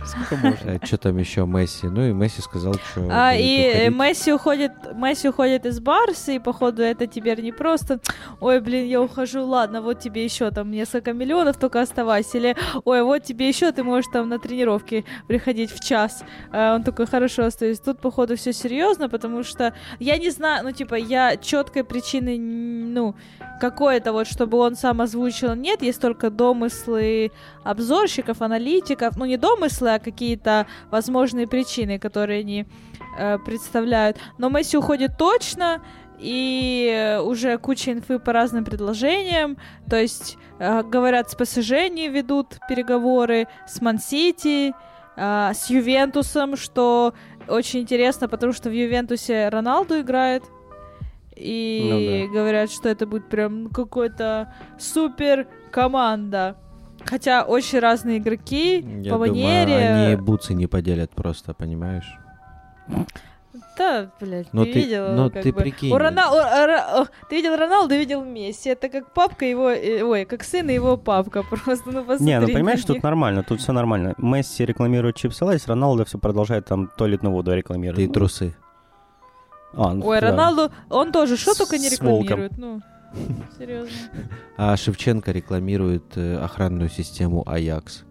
сколько можно? Что там еще Месси? Ну и Месси сказал, что А, и э. Месси уходит, Месси уходит из Барса, и походу это теперь не просто «Ой, блин, я ухожу, ладно, вот тебе еще там несколько миллионов, только оставайся», или «Ой, вот тебе еще, ты можешь там на тренировки приходить в час». А он такой «Хорошо, остаюсь». Тут, походу, все серьезно, потому что я не знаю, ну, типа, я четкой причины, ну, какой-то вот, чтобы он сам озвучил, нет, есть только домыслы обзорщиков, аналитиков, ну, не домыслы, а какие-то возможные причины, которые они э, представляют. Но Месси уходит точно, и уже куча инфы по разным предложениям. То есть, э, говорят, с ПСЖ не ведут переговоры, с Мансити, э, с Ювентусом, что очень интересно, потому что в Ювентусе Роналду играет. И говорят, что это будет прям какой-то супер команда. Хотя очень разные игроки Я по думаю, манере. они бутсы не поделят просто, понимаешь? Да, блядь, Ну ты, ты- видел? ну как ты бы. прикинь. У Рона- у- Ра- о, Ты видел Роналду, видел Месси. Это как папка его... э, Ой, как сын и его папка. Просто, ну посмотри Не, ну понимаешь, тут нормально, тут все нормально. Месси рекламирует чипсы Лейс, Роналдо все продолжает там туалетную воду рекламировать. Ты трусы. а, ну, Ой, да. Роналду, он тоже что только не рекламирует. Ну, серьезно. А Шевченко рекламирует э, охранную систему Аякс.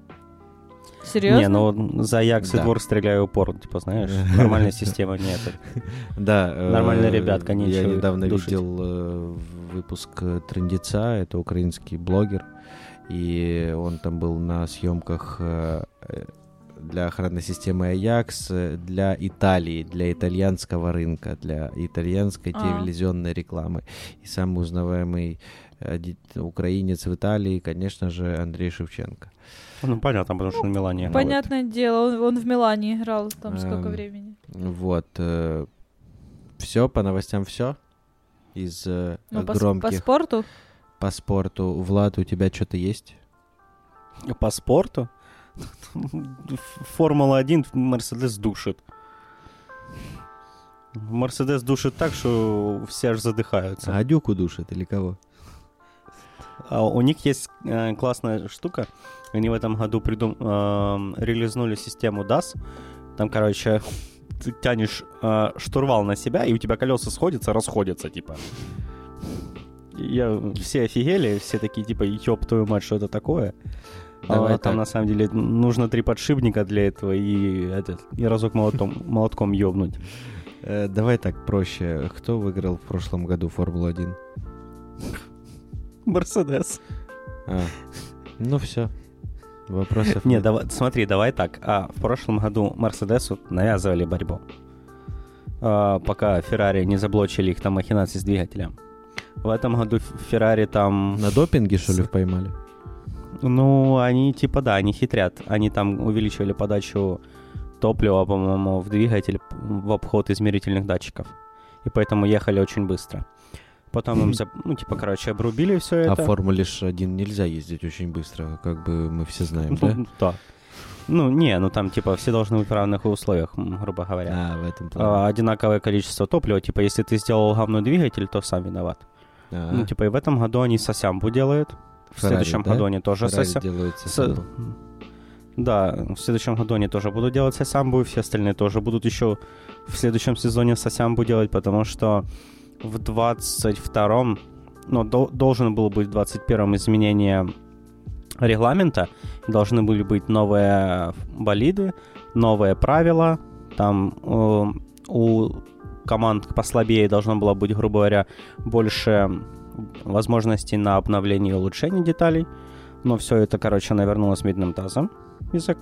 Серьезно? Не, ну за Аякс и Да. двор стреляю упор, типа, знаешь, нормальной системы нет. Да. э, Нормальные ребятка, Я нечего их недавно видел э, выпуск Трендеца, это украинский блогер, и он там был на съемках для охранной системы Аякс э, для Италии, для итальянского рынка, для итальянской А. телевизионной рекламы. И самый узнаваемый э, украинец в Италии, конечно же, Андрей Шевченко. Ну, понятно, потому что на Милане играл. Понятное дело, он, он в Милане играл там сколько Эм, времени. Вот. все, по новостям все. Из э, Ну, по, громких по спорту. по спорту. Влад, у тебя что-то есть? По спорту? Формула-1 Мерседес душит. Мерседес душит так, что все аж задыхаются. А Дюку душит или кого? А у них есть э, классная штука. Они в этом году придум... эм, релизнули систему DAS. Там, короче, ты тянешь э, штурвал на себя, и у тебя колеса сходятся, расходятся, типа. Я, все офигели, все такие, типа, ёб твою мать, что это такое? Давай а там, так. на самом деле, нужно три подшипника для этого и, этот, и разок молотком, молотком ёбнуть. Э, Давай так проще. Кто выиграл в прошлом году Формулу-1? Мерседес. А, ну все. Вопросов Не, нет. давай, смотри, давай так. А, в прошлом году Мерседесу навязывали борьбу. А, пока Феррари не заблочили их там махинации с двигателем. В этом году Феррари там... На допинге, что ли, поймали? Ну, они типа, да, они хитрят. Они там увеличивали подачу топлива, по-моему, в двигатель в обход измерительных датчиков. И поэтому ехали очень быстро. Потом им, ну, типа, короче, обрубили все А это. в Формуле 1 нельзя ездить очень быстро, как бы мы все знаем, да? Да. Ну, не, ну там, типа, все должны быть в равных условиях, грубо говоря. А, в этом А, плане. одинаковое количество топлива. Типа, если ты сделал говной двигатель, то сам виноват. А, Ну, типа, и в этом году они сосямбу делают. В Феррари, следующем да? году они тоже Феррари сося... делают С-. Да, в следующем году они тоже будут делать сосямбу, и все остальные тоже будут еще в следующем сезоне сосямбу делать, потому что в 22-м, ну, дол- должен был быть в 21-м изменение регламента, должны были быть новые болиды, новые правила, там э, у команд послабее должно было быть, грубо говоря, больше возможностей на обновление и улучшение деталей, но все это, короче, навернулось медным тазом из-за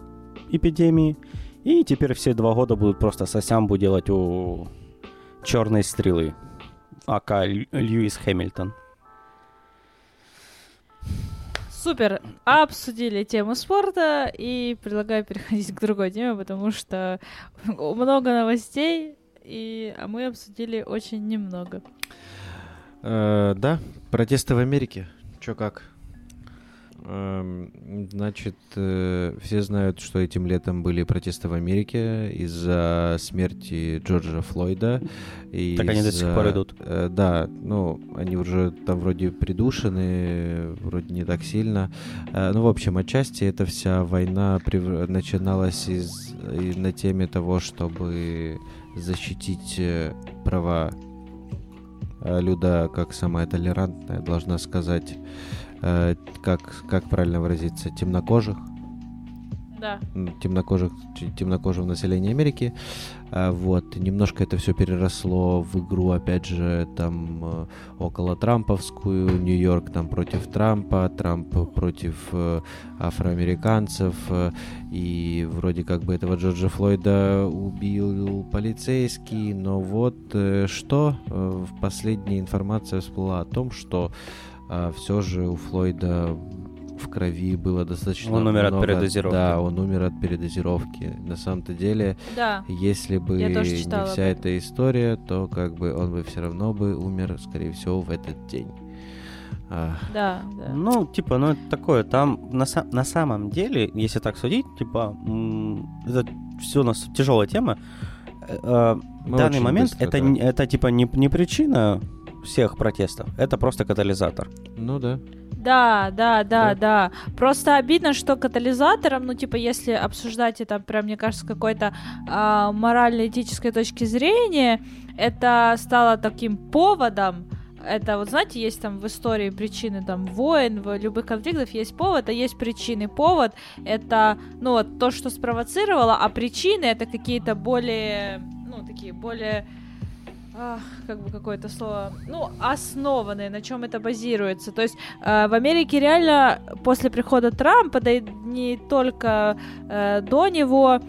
эпидемии. И теперь все два года будут просто сосямбу делать у черной стрелы. АК Лью- Льюис Хэмилтон. Супер. Обсудили тему спорта и предлагаю переходить к другой теме, потому что много новостей, и, а мы обсудили очень немного. Э, Да, протесты в Америке. Чё как? Эм, Значит, э, все знают, что этим летом были протесты в Америке из-за смерти Джорджа Флойда. И Так они до сих пор идут. Э, Да, ну, они уже там вроде придушены, вроде не так сильно. Э, Ну, в общем, отчасти эта вся война прев- начиналась из, на теме того, чтобы защитить э, права э, Люда, как самая толерантная, должна сказать, э, как, как правильно выразиться, темнокожих, Да. темнокожих, темнокожего населения Америки. А, Вот, немножко это все переросло в игру, опять же, там э, около Трамповскую, Нью-Йорк там против Трампа, Трамп против э, афроамериканцев, э, и вроде как бы этого Джорджа Флойда убил полицейский, но вот что, в последняя информация всплыла о том, что все же у Флойда в крови было достаточно Он умер от много- передозировки. Да, он умер от передозировки. На самом-то деле, Да. если бы не вся эта история, то как бы он бы все равно бы умер, скорее всего, в этот день. А, Да, да. Ну, типа, ну это такое, там на, са- на самом деле, если так судить, типа, м, это все у нас тяжелая тема. Э, э, В Мы данный очень момент быстро, это, да. это типа не, не причина всех протестов, это просто катализатор. ну да. Да, да, да, Да. да. Просто обидно, что катализатором, ну, типа, если обсуждать это, прям, мне кажется, с какой-то а, морально-этической точки зрения, это стало таким поводом. Это вот, знаете, есть там в истории причины там войн, в любых конфликтов есть повод, а есть причины. Повод — это, ну, вот то, что спровоцировало, а причины — это какие-то более, ну, такие более ах, как бы какое-то слово, ну, основанные, на чем это базируется. То есть э, в Америке реально после прихода Трампа, да и не только э, до него,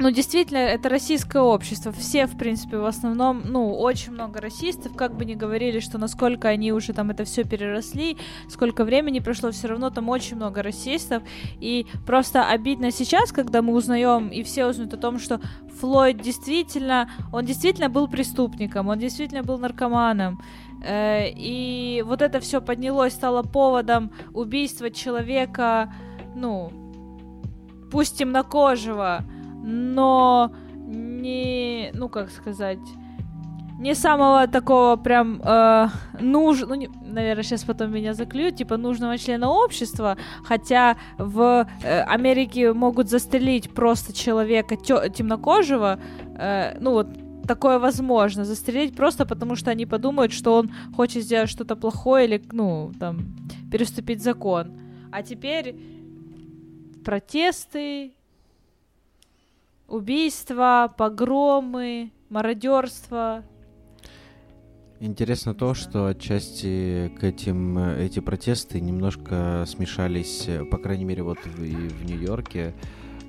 ну, действительно, это российское общество. Все, в принципе, в основном, ну, очень много расистов, как бы ни говорили, что насколько они уже там это все переросли, сколько времени прошло, все равно там очень много расистов. И просто обидно сейчас, когда мы узнаем, и все узнают о том, что Флойд действительно, он действительно был преступником, он действительно был наркоманом. Э, И вот это все поднялось, стало поводом убийства человека, ну, пусть темнокожего, но не, ну как сказать, не самого такого прям э, нуж, ну, не- наверное, сейчас потом меня заклюют, типа нужного члена общества, хотя в э, Америке могут застрелить просто человека тё- темнокожего, э, ну вот такое возможно, застрелить просто потому, что они подумают, что он хочет сделать что-то плохое или, ну, там, переступить закон. А теперь протесты, убийства, погромы, мародерство. Интересно то, что отчасти к этим эти протесты немножко смешались, по крайней мере, вот в, и в Нью-Йорке.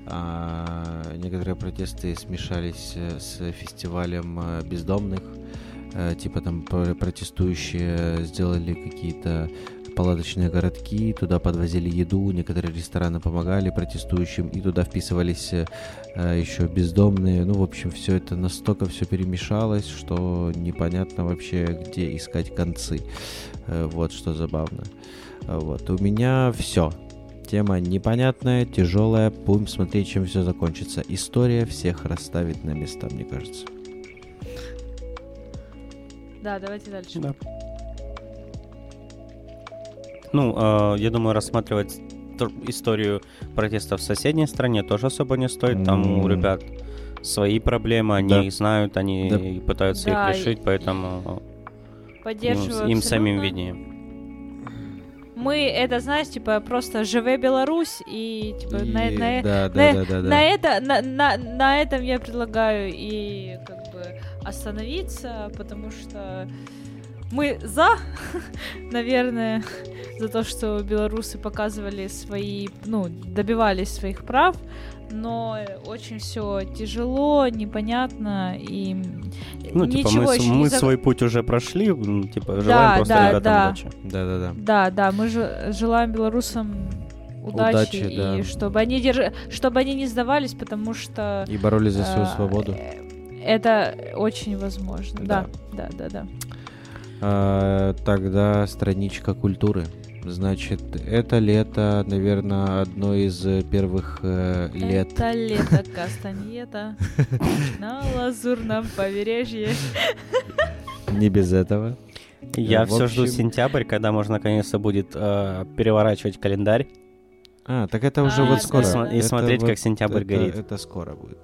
А, некоторые протесты смешались с фестивалем бездомных. Э, типа там протестующие сделали какие-то палаточные городки, туда подвозили еду, некоторые рестораны помогали протестующим, и туда вписывались э, еще бездомные. Ну, в общем, все это настолько все перемешалось, что непонятно вообще, где искать концы. Э, вот что забавно. Вот, у меня все. Тема непонятная, тяжелая. Будем смотреть, чем все закончится. История всех расставит на места, мне кажется. Да, давайте дальше. Да. Ну, э, я думаю, рассматривать историю протестов в соседней стране тоже особо не стоит. Там у ребят свои проблемы, они да. их знают, они да. пытаются да, их решить, поэтому поддерживаю ну, им самим виднее. Мы это, знаешь, типа просто живе Беларусь и типа и... на, на, да, на, да, да, да, на да. это на, на, на этом я предлагаю и как бы остановиться, потому что мы за, наверное, за то, что белорусы показывали свои, ну, добивались своих прав, но очень все тяжело, непонятно и ну, типа, мы, еще мы не свой путь уже прошли, типа, желаем да, просто да, ребятам да. удачи. Да, да, да. Да, да, мы же желаем белорусам удачи, удачи и да. чтобы они держ... чтобы они не сдавались, потому что и боролись за свою э, свободу. Это очень возможно. Да, да, да, да. да. А, тогда страничка культуры. Значит, это лето, наверное, одно из первых э, лет. Это лето Кастаньета на лазурном побережье. Не без этого. Я все жду сентябрь, когда можно наконец-то будет э, переворачивать календарь. А, так это уже а, вот скоро. И, смотреть, как сентябрь горит. Это скоро будет.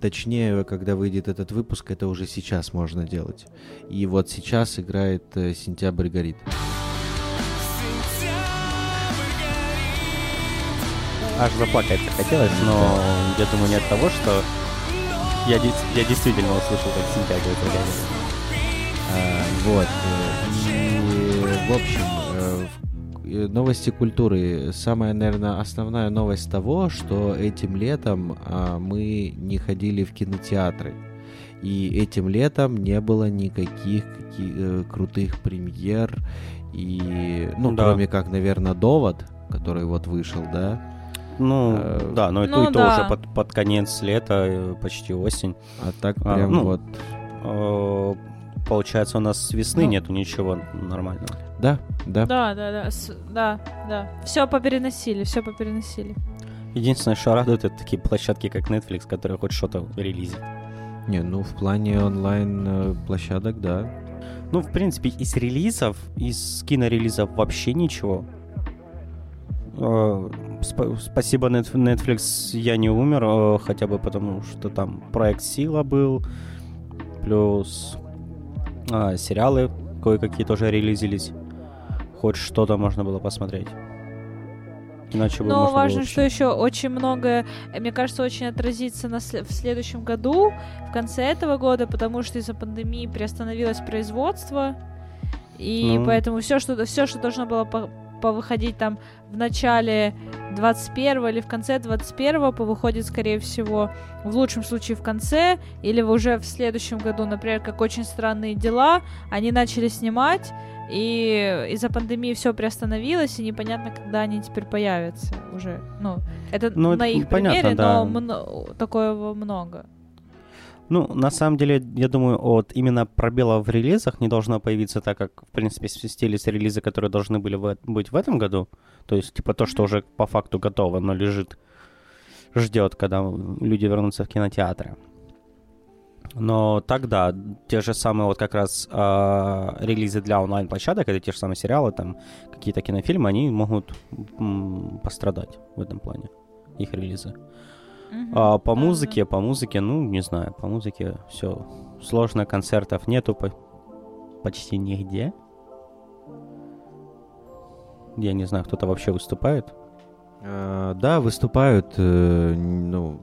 Точнее, когда выйдет этот выпуск, это уже сейчас можно делать. И вот сейчас играет э, «Сентябрь горит». Аж заплакать захотелось, но я думаю не от того, что я, я действительно услышал, как «Сентябрь горит». А, вот. Э, и, в общем, Э, новости культуры. Самая, наверное, основная новость того, что этим летом а, мы не ходили в кинотеатры. И этим летом не было никаких каких, э, крутых премьер. И, ну, да. кроме как, наверное, довод, который вот вышел, да. Ну, э, да, но ну, и то да. уже под, под конец лета, э, почти осень. А так а, прям а, ну, вот. Э, получается, у нас с весны ну, нету ничего нормального. Да, да. Да, да, да, с, да, да. Все попереносили, все попереносили. Единственное, что радует, это такие площадки, как Netflix, которые хоть что-то релизят. Не, ну в плане онлайн э, площадок, да. Ну, в принципе, из релизов, из кинорелизов вообще ничего. Э, сп- спасибо Netflix, я не умер, э, хотя бы потому, что там проект Сила был, плюс а, сериалы кое-какие тоже релизились хоть что-то можно было посмотреть. Иначе Но важно, было что еще очень много, мне кажется, очень отразится на сл- в следующем году, в конце этого года, потому что из-за пандемии приостановилось производство, и ну. поэтому все, что все, что должно было по повыходить там в начале 21 или в конце 21 повыходит, скорее всего, в лучшем случае в конце, или уже в следующем году, например, как «Очень странные дела», они начали снимать, и из-за пандемии все приостановилось, и непонятно, когда они теперь появятся уже. Ну, это ну, на их понятно, примере, да. но мно- такого много. Ну, на самом деле, я думаю, от именно пробела в релизах не должно появиться так, как, в принципе, свистелись релизы, которые должны были в, быть в этом году. То есть, типа, то, что уже по факту готово, но лежит, ждет, когда люди вернутся в кинотеатры. Но тогда те же самые вот как раз э, релизы для онлайн-площадок, это те же самые сериалы, там какие-то кинофильмы, они могут м, пострадать в этом плане, их релизы. А по музыке, по музыке, ну, не знаю, по музыке все сложно, концертов нету по- почти нигде. Я не знаю, кто-то вообще выступает Э, Да, выступают, э, ну,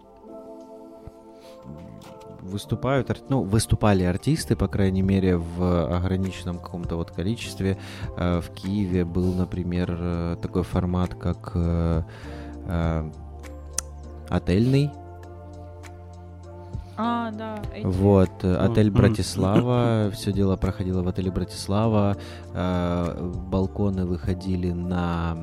выступают, ну, выступали артисты, по крайней мере, в ограниченном каком-то вот количестве. Э, В Киеве был, например, э, такой формат, как э, э, отельный. А, да. эти- Вот, э, отель Мгм. Братислава, все дело проходило в отеле Братислава, э, балконы выходили на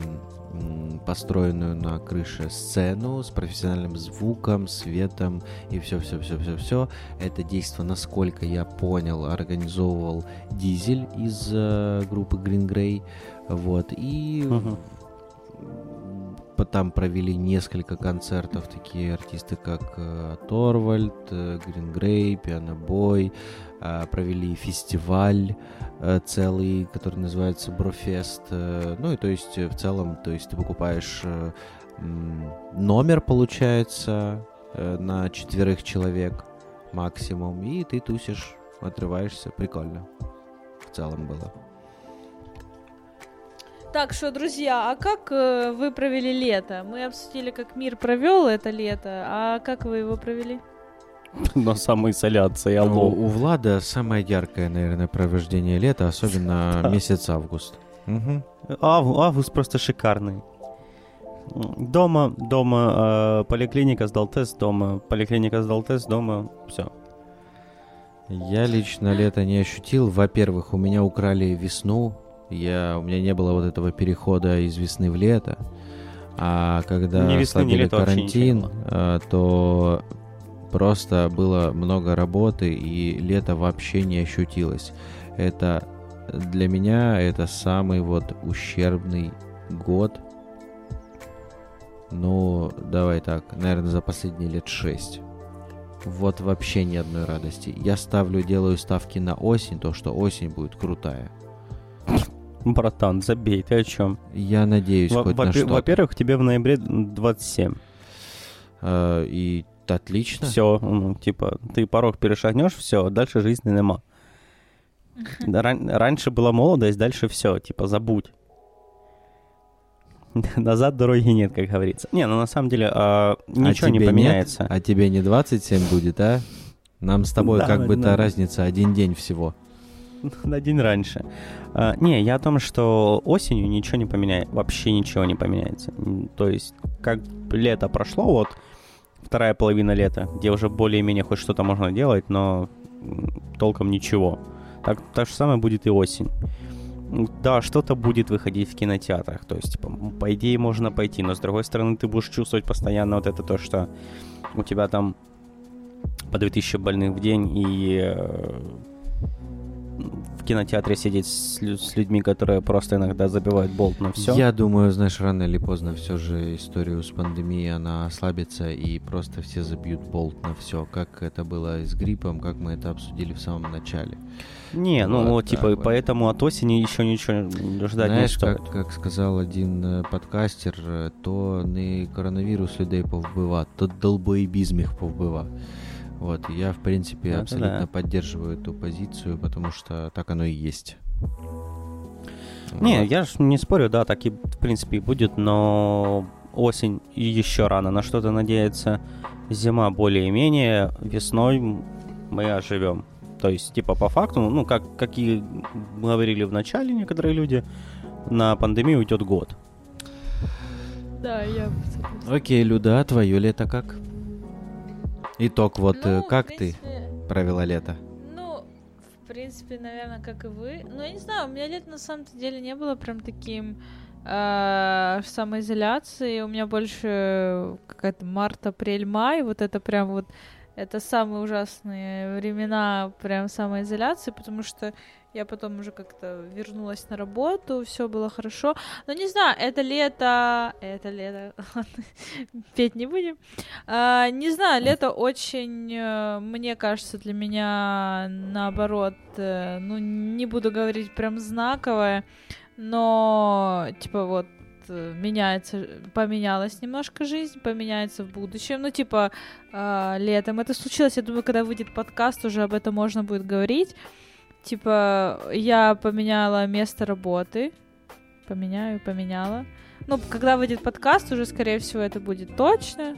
построенную на крыше сцену с профессиональным звуком, светом и все, все, все, все, все. Это действие, насколько я понял, организовывал Дизель из э, группы Green Grey, вот и Мгм. Там провели несколько концертов такие артисты, как э, Торвальд, Green Grey, Пианобой. Э, Провели фестиваль э, целый, который называется Брофест. Э, Ну и то есть в целом, то есть ты покупаешь номер, получается, на четверых человек максимум, и ты тусишь, отрываешься. Прикольно. В целом было. Так что, друзья, а как э, вы провели лето? Мы обсудили, как мир провел это лето, а как вы его провели? На самоизоляции, алло. у Влада самое яркое, наверное, провождение лета, особенно Да. месяц август. Мгм. Ав- август просто шикарный. Дома, дома, э, поликлиника сдал тест, дома, поликлиника сдал тест, дома, все. Я лично лето не ощутил. Во-первых, у меня украли весну. Я, у меня не было вот этого перехода из весны в лето. А когда Ни весны, карантин, э, то просто было много работы, и лето вообще не ощутилось. Это для меня это самый вот ущербный год. Ну, давай так, наверное, за последние лет шесть. Вот вообще ни одной радости. Я ставлю, делаю ставки на осень, то, что осень будет крутая. Братан, забей, ты о чем? Я надеюсь хоть на что Во-первых, тебе в ноябре 27. И отлично. Все, ну, типа, ты порог перешагнешь, все, дальше жизни нема. Ран- раньше была молодость, дальше все, типа, забудь. Назад дороги нет, как говорится. Не, ну на самом деле а, ничего не тебе нет? поменяется. А тебе не 27 будет, а? Нам с тобой Да, как бы да. разница один день всего. На день раньше. А, не, я о том, что осенью ничего не поменяется. Вообще ничего не поменяется. То есть, как лето прошло, вот вторая половина лета, где уже более-менее хоть что-то можно делать, но толком ничего. Так, так же самое будет и осень. Да, что-то будет выходить в кинотеатрах. То есть, типа, по идее, можно пойти, но с другой стороны, ты будешь чувствовать постоянно вот это то, что у тебя там по 2000 больных в день и э, в кинотеатре сидеть с, лю- с людьми, которые просто иногда забивают болт на все. Я думаю, знаешь, рано или поздно все же историю с пандемией, она ослабится, и просто все забьют болт на все, как это было и с гриппом, как мы это обсудили в самом начале. Не, ну Вот вот, типа, вот. поэтому от осени еще ничего ждать не Знаешь, стоит. как, как сказал один е, подкастер, е, то не коронавірус людей повбива, то долбоебизм их повбива. Вот, я, в принципе, Это абсолютно да. поддерживаю эту позицию, потому что так оно и есть. Не, Вот. я ж не спорю, да, так и в принципе и будет, но осень еще рано на что-то надеяться. Зима более-менее, весной мы оживем. То есть, типа, по факту, ну, как, как и говорили в начале некоторые люди, на пандемию уйдет год. Да, я... Окей, Люда, а твое лето как? Итог, вот э, Ну, как в ты принципе, провела лето? Ну, в принципе, наверное, как и вы. Ну, я не знаю, у меня лето на самом деле не было прям таким э, самоизоляции. У меня больше какая-то март, апрель, май. Вот это прям вот это самые ужасные времена прям самоизоляции, потому что я потом уже как-то вернулась на работу, все было хорошо. Но не знаю, это лето, это лето, петь не будем. А, не знаю, лето очень, э, мне кажется, для меня наоборот, э, ну не буду говорить прям знаковое, но типа вот э, меняется, поменялась немножко жизнь, поменяется в будущем. Ну, типа, а, летом это случилось. Я думаю, когда выйдет подкаст, уже об этом можно будет говорить. Типа, я поменяла место работы. Поменяю, поменяла. Ну, когда выйдет подкаст, уже, скорее всего, это будет точно.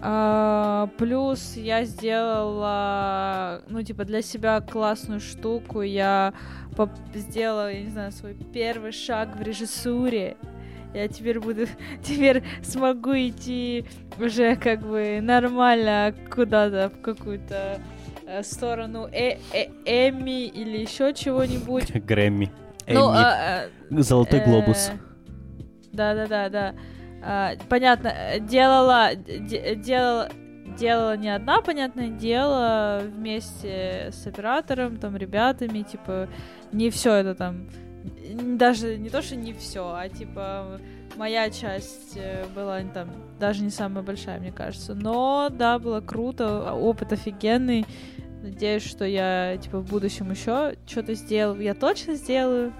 А, плюс я сделала, ну, типа, для себя классную штуку. Я сделала, я не знаю, свой первый шаг в режиссуре. Я теперь буду, теперь смогу идти уже как бы нормально куда-то в какую-то сторону э э Эми или еще чего-нибудь. Грэмми. Ну, а, а, Золотой э, глобус. Да-да-да, да. А, Понятно, э, делала, де- делала, делала не одна, понятное дело, вместе с оператором, там, ребятами, типа, не все это там, даже не то, что не все, а типа моя часть э, была там даже не самая большая, мне кажется. Но да, было круто, а, опыт офигенный. Надеюсь, что я типа в будущем еще что-то сделаю. Я точно сделаю.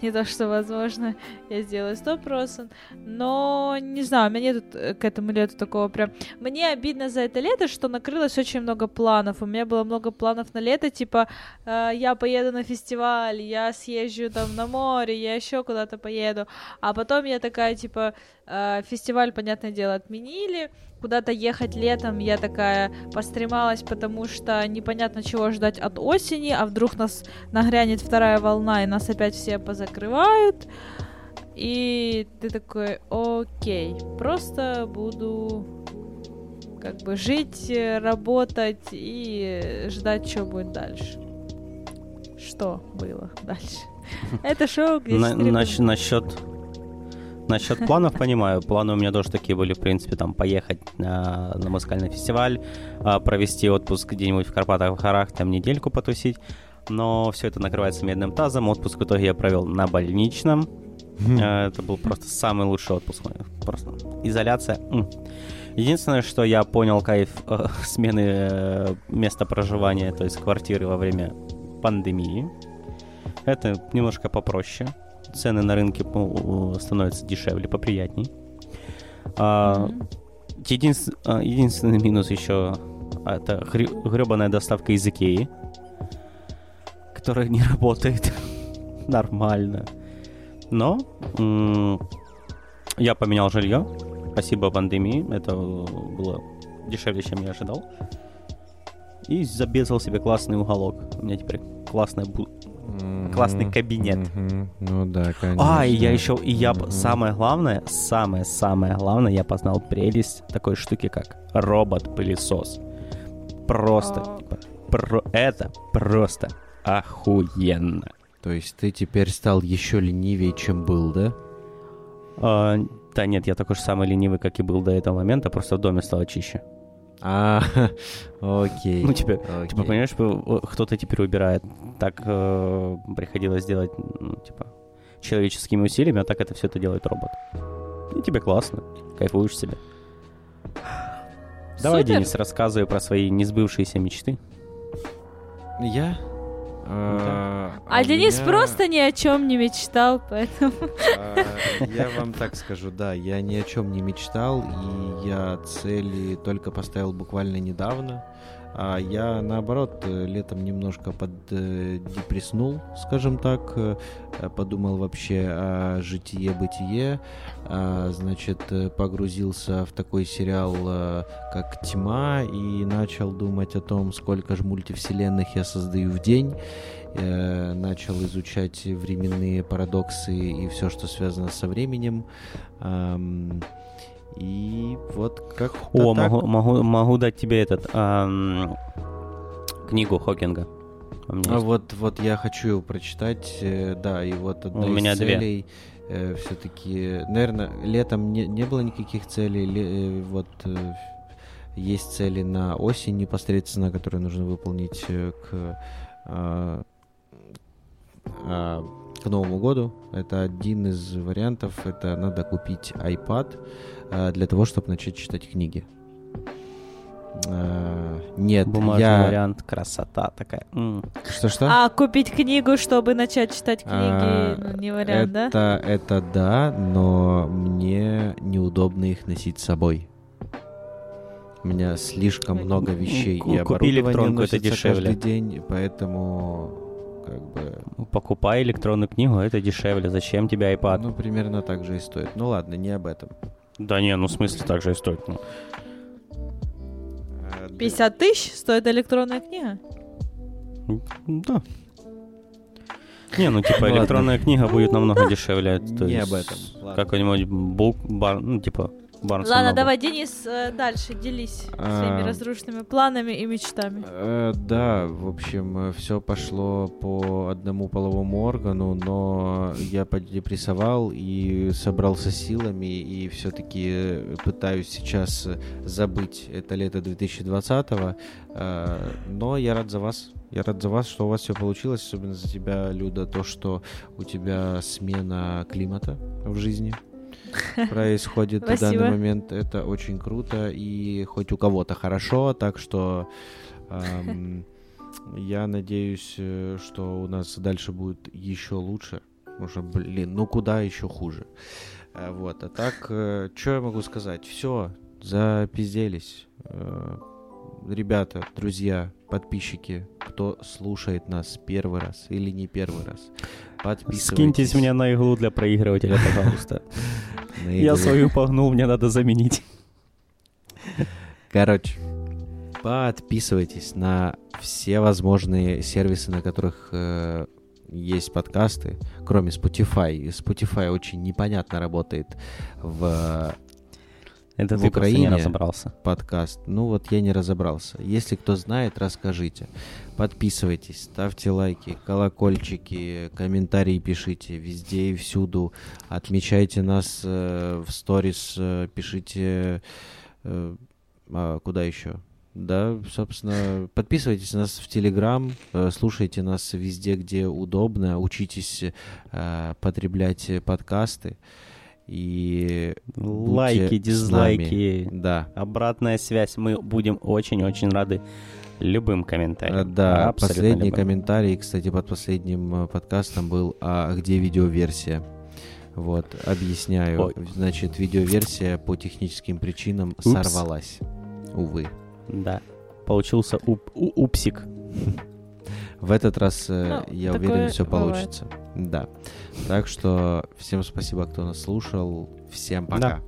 Не то, что возможно, я сделаю сто процентов. Но не знаю, у меня нет э, к этому лету такого прям. Мне обидно за это лето, что накрылось очень много планов. У меня было много планов на лето, типа э, я поеду на фестиваль, я съезжу там на море, я еще куда-то поеду. А потом я такая, типа, э, фестиваль, понятное дело, отменили. Куда-то ехать летом я такая постремалась, потому что непонятно чего ждать от осени, а вдруг нас нагрянет вторая волна и нас опять все позакрывают. И ты такой, окей, просто буду как бы жить, работать и ждать, что будет дальше. Что было дальше? Это шоу, где насчет насчет планов понимаю. Планы у меня тоже такие были, в принципе, там поехать на, на музыкальный фестиваль, а, провести отпуск где-нибудь в Карпатах, в горах, там недельку потусить. Но все это накрывается медным тазом. Отпуск в итоге я провел на больничном. Э, Это был просто самый лучший отпуск. Просто изоляция. Единственное, что я понял кайф э, смены э, места проживания, то есть квартиры во время пандемии. Это немножко попроще. Цены на рынке становятся дешевле, поприятней. А, Мгм. единс- а, единственный минус еще это гребаная доставка из Икеи, которая не работает нормально. Но м, я поменял жилье. Спасибо пандемии. Это было дешевле, чем я ожидал. И забезал себе классный уголок. У меня теперь классная бу- классный кабинет. Ну да, конечно. А, и я еще, и я, самое главное, самое-самое главное, я познал прелесть такой штуки, как робот-пылесос. Просто, А. типа, про- это просто охуенно. То есть ты теперь стал еще ленивее, чем был, да? А, да нет, я такой же самый ленивый, как и был до этого момента, просто в доме стало чище. А, окей. Ну, типа, окей. Типа, понимаешь, кто-то теперь убирает. Так э, приходилось делать, ну, типа, человеческими усилиями, а так это все это делает робот. И тебе классно, кайфуешь себе. Давай, Супер. Денис, рассказывай про свои несбывшиеся мечты. Я? А А у Денис меня- просто ни о чем не мечтал, поэтому... А, Я вам так скажу, да, я ни о чем не мечтал, и я цели только поставил буквально недавно. А я, наоборот, э, летом немножко поддепреснул, скажем так, э, э, подумал вообще о житие-бытие, а, значит, э, погрузился в такой сериал, э, как «Тьма», и начал думать о том, сколько же мультивселенных я создаю в день, э, начал изучать временные парадоксы и все, что связано со временем. И вот как О, могу, могу, могу дать тебе этот ам, книгу Хокинга. А есть. вот, вот я хочу его прочитать, э, да, и вот одна У из меня две. целей все-таки, наверное, летом не, не было никаких целей, ле- э, вот э, есть цели на осень непосредственно, которые нужно выполнить э, к, а, а, к Новому году. Это один из вариантов, это надо купить iPad для того, чтобы начать читать книги. А, Нет, Бумажный я... вариант, красота такая. Что-что? А купить книгу, чтобы начать читать книги, А, ну, не вариант, да? это, это да, но мне неудобно их носить с собой. У меня слишком много вещей и купи оборудования электронку, это дешевле. каждый день, поэтому как бы... Покупай электронную книгу, это дешевле. Зачем тебе iPad? Ну, примерно так же и стоит. Ну ладно, не об этом. Да не, ну в смысле так же и стоит. Ну. Э, д- 50 тысяч стоит электронная книга? Да. Не, ну типа электронная книга будет намного дешевле. то Не есть об этом. Какой-нибудь бук, бар, ну типа Barnes Ладно, давай, Денис, э, дальше делись своими А. разрушенными планами и мечтами. Э, да, в общем, все пошло по одному половому органу, но я подепрессовал и собрался силами, и все-таки пытаюсь сейчас забыть это лето 2020-го. Э, но я рад за вас. Я рад за вас, что у вас все получилось, особенно за тебя, Люда, то, что у тебя смена климата в жизни происходит в данный момент. Это очень круто, и хоть у кого-то хорошо, так что эм, я надеюсь, э, что у нас дальше будет еще лучше. Что, блин, ну куда еще хуже. Э, Вот, а так, что я могу сказать? Все, запизделись. Э, Ребята, друзья, подписчики, кто слушает нас первый раз или не первый раз, подписывайтесь. Скиньтесь мне на иглу для проигрывателя, пожалуйста. Я свою погнул, мне надо заменить. Короче, подписывайтесь на все возможные сервисы, на которых э, есть подкасты, кроме Spotify. Spotify очень непонятно работает в Это В ты просто не Украине- разобрался. подкаст. Ну вот я не разобрался. Если кто знает, расскажите. Подписывайтесь, ставьте лайки, колокольчики, комментарии пишите везде и всюду. Отмечайте нас э, в сторис, э, пишите... э, а куда еще? Да, собственно, подписывайтесь на нас в Телеграм, э, слушайте нас везде, где удобно, учитесь э, потреблять подкасты и Лайки, дизлайки, Да, обратная связь. Мы будем очень-очень рады любым Э, комментариям. Да, Абсолютно последний любым. комментарий, кстати, под последним э, подкастом был, а где видеоверсия? Вот, объясняю. Ой. Значит, видеоверсия по техническим причинам Упс. сорвалась. Увы. Да. Получился уп- упсик. В этот раз, э, Ну, я уверен, все бывает. получится. Да. Так что всем спасибо, кто нас слушал. Всем пока. Да.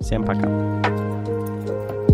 Всем пока.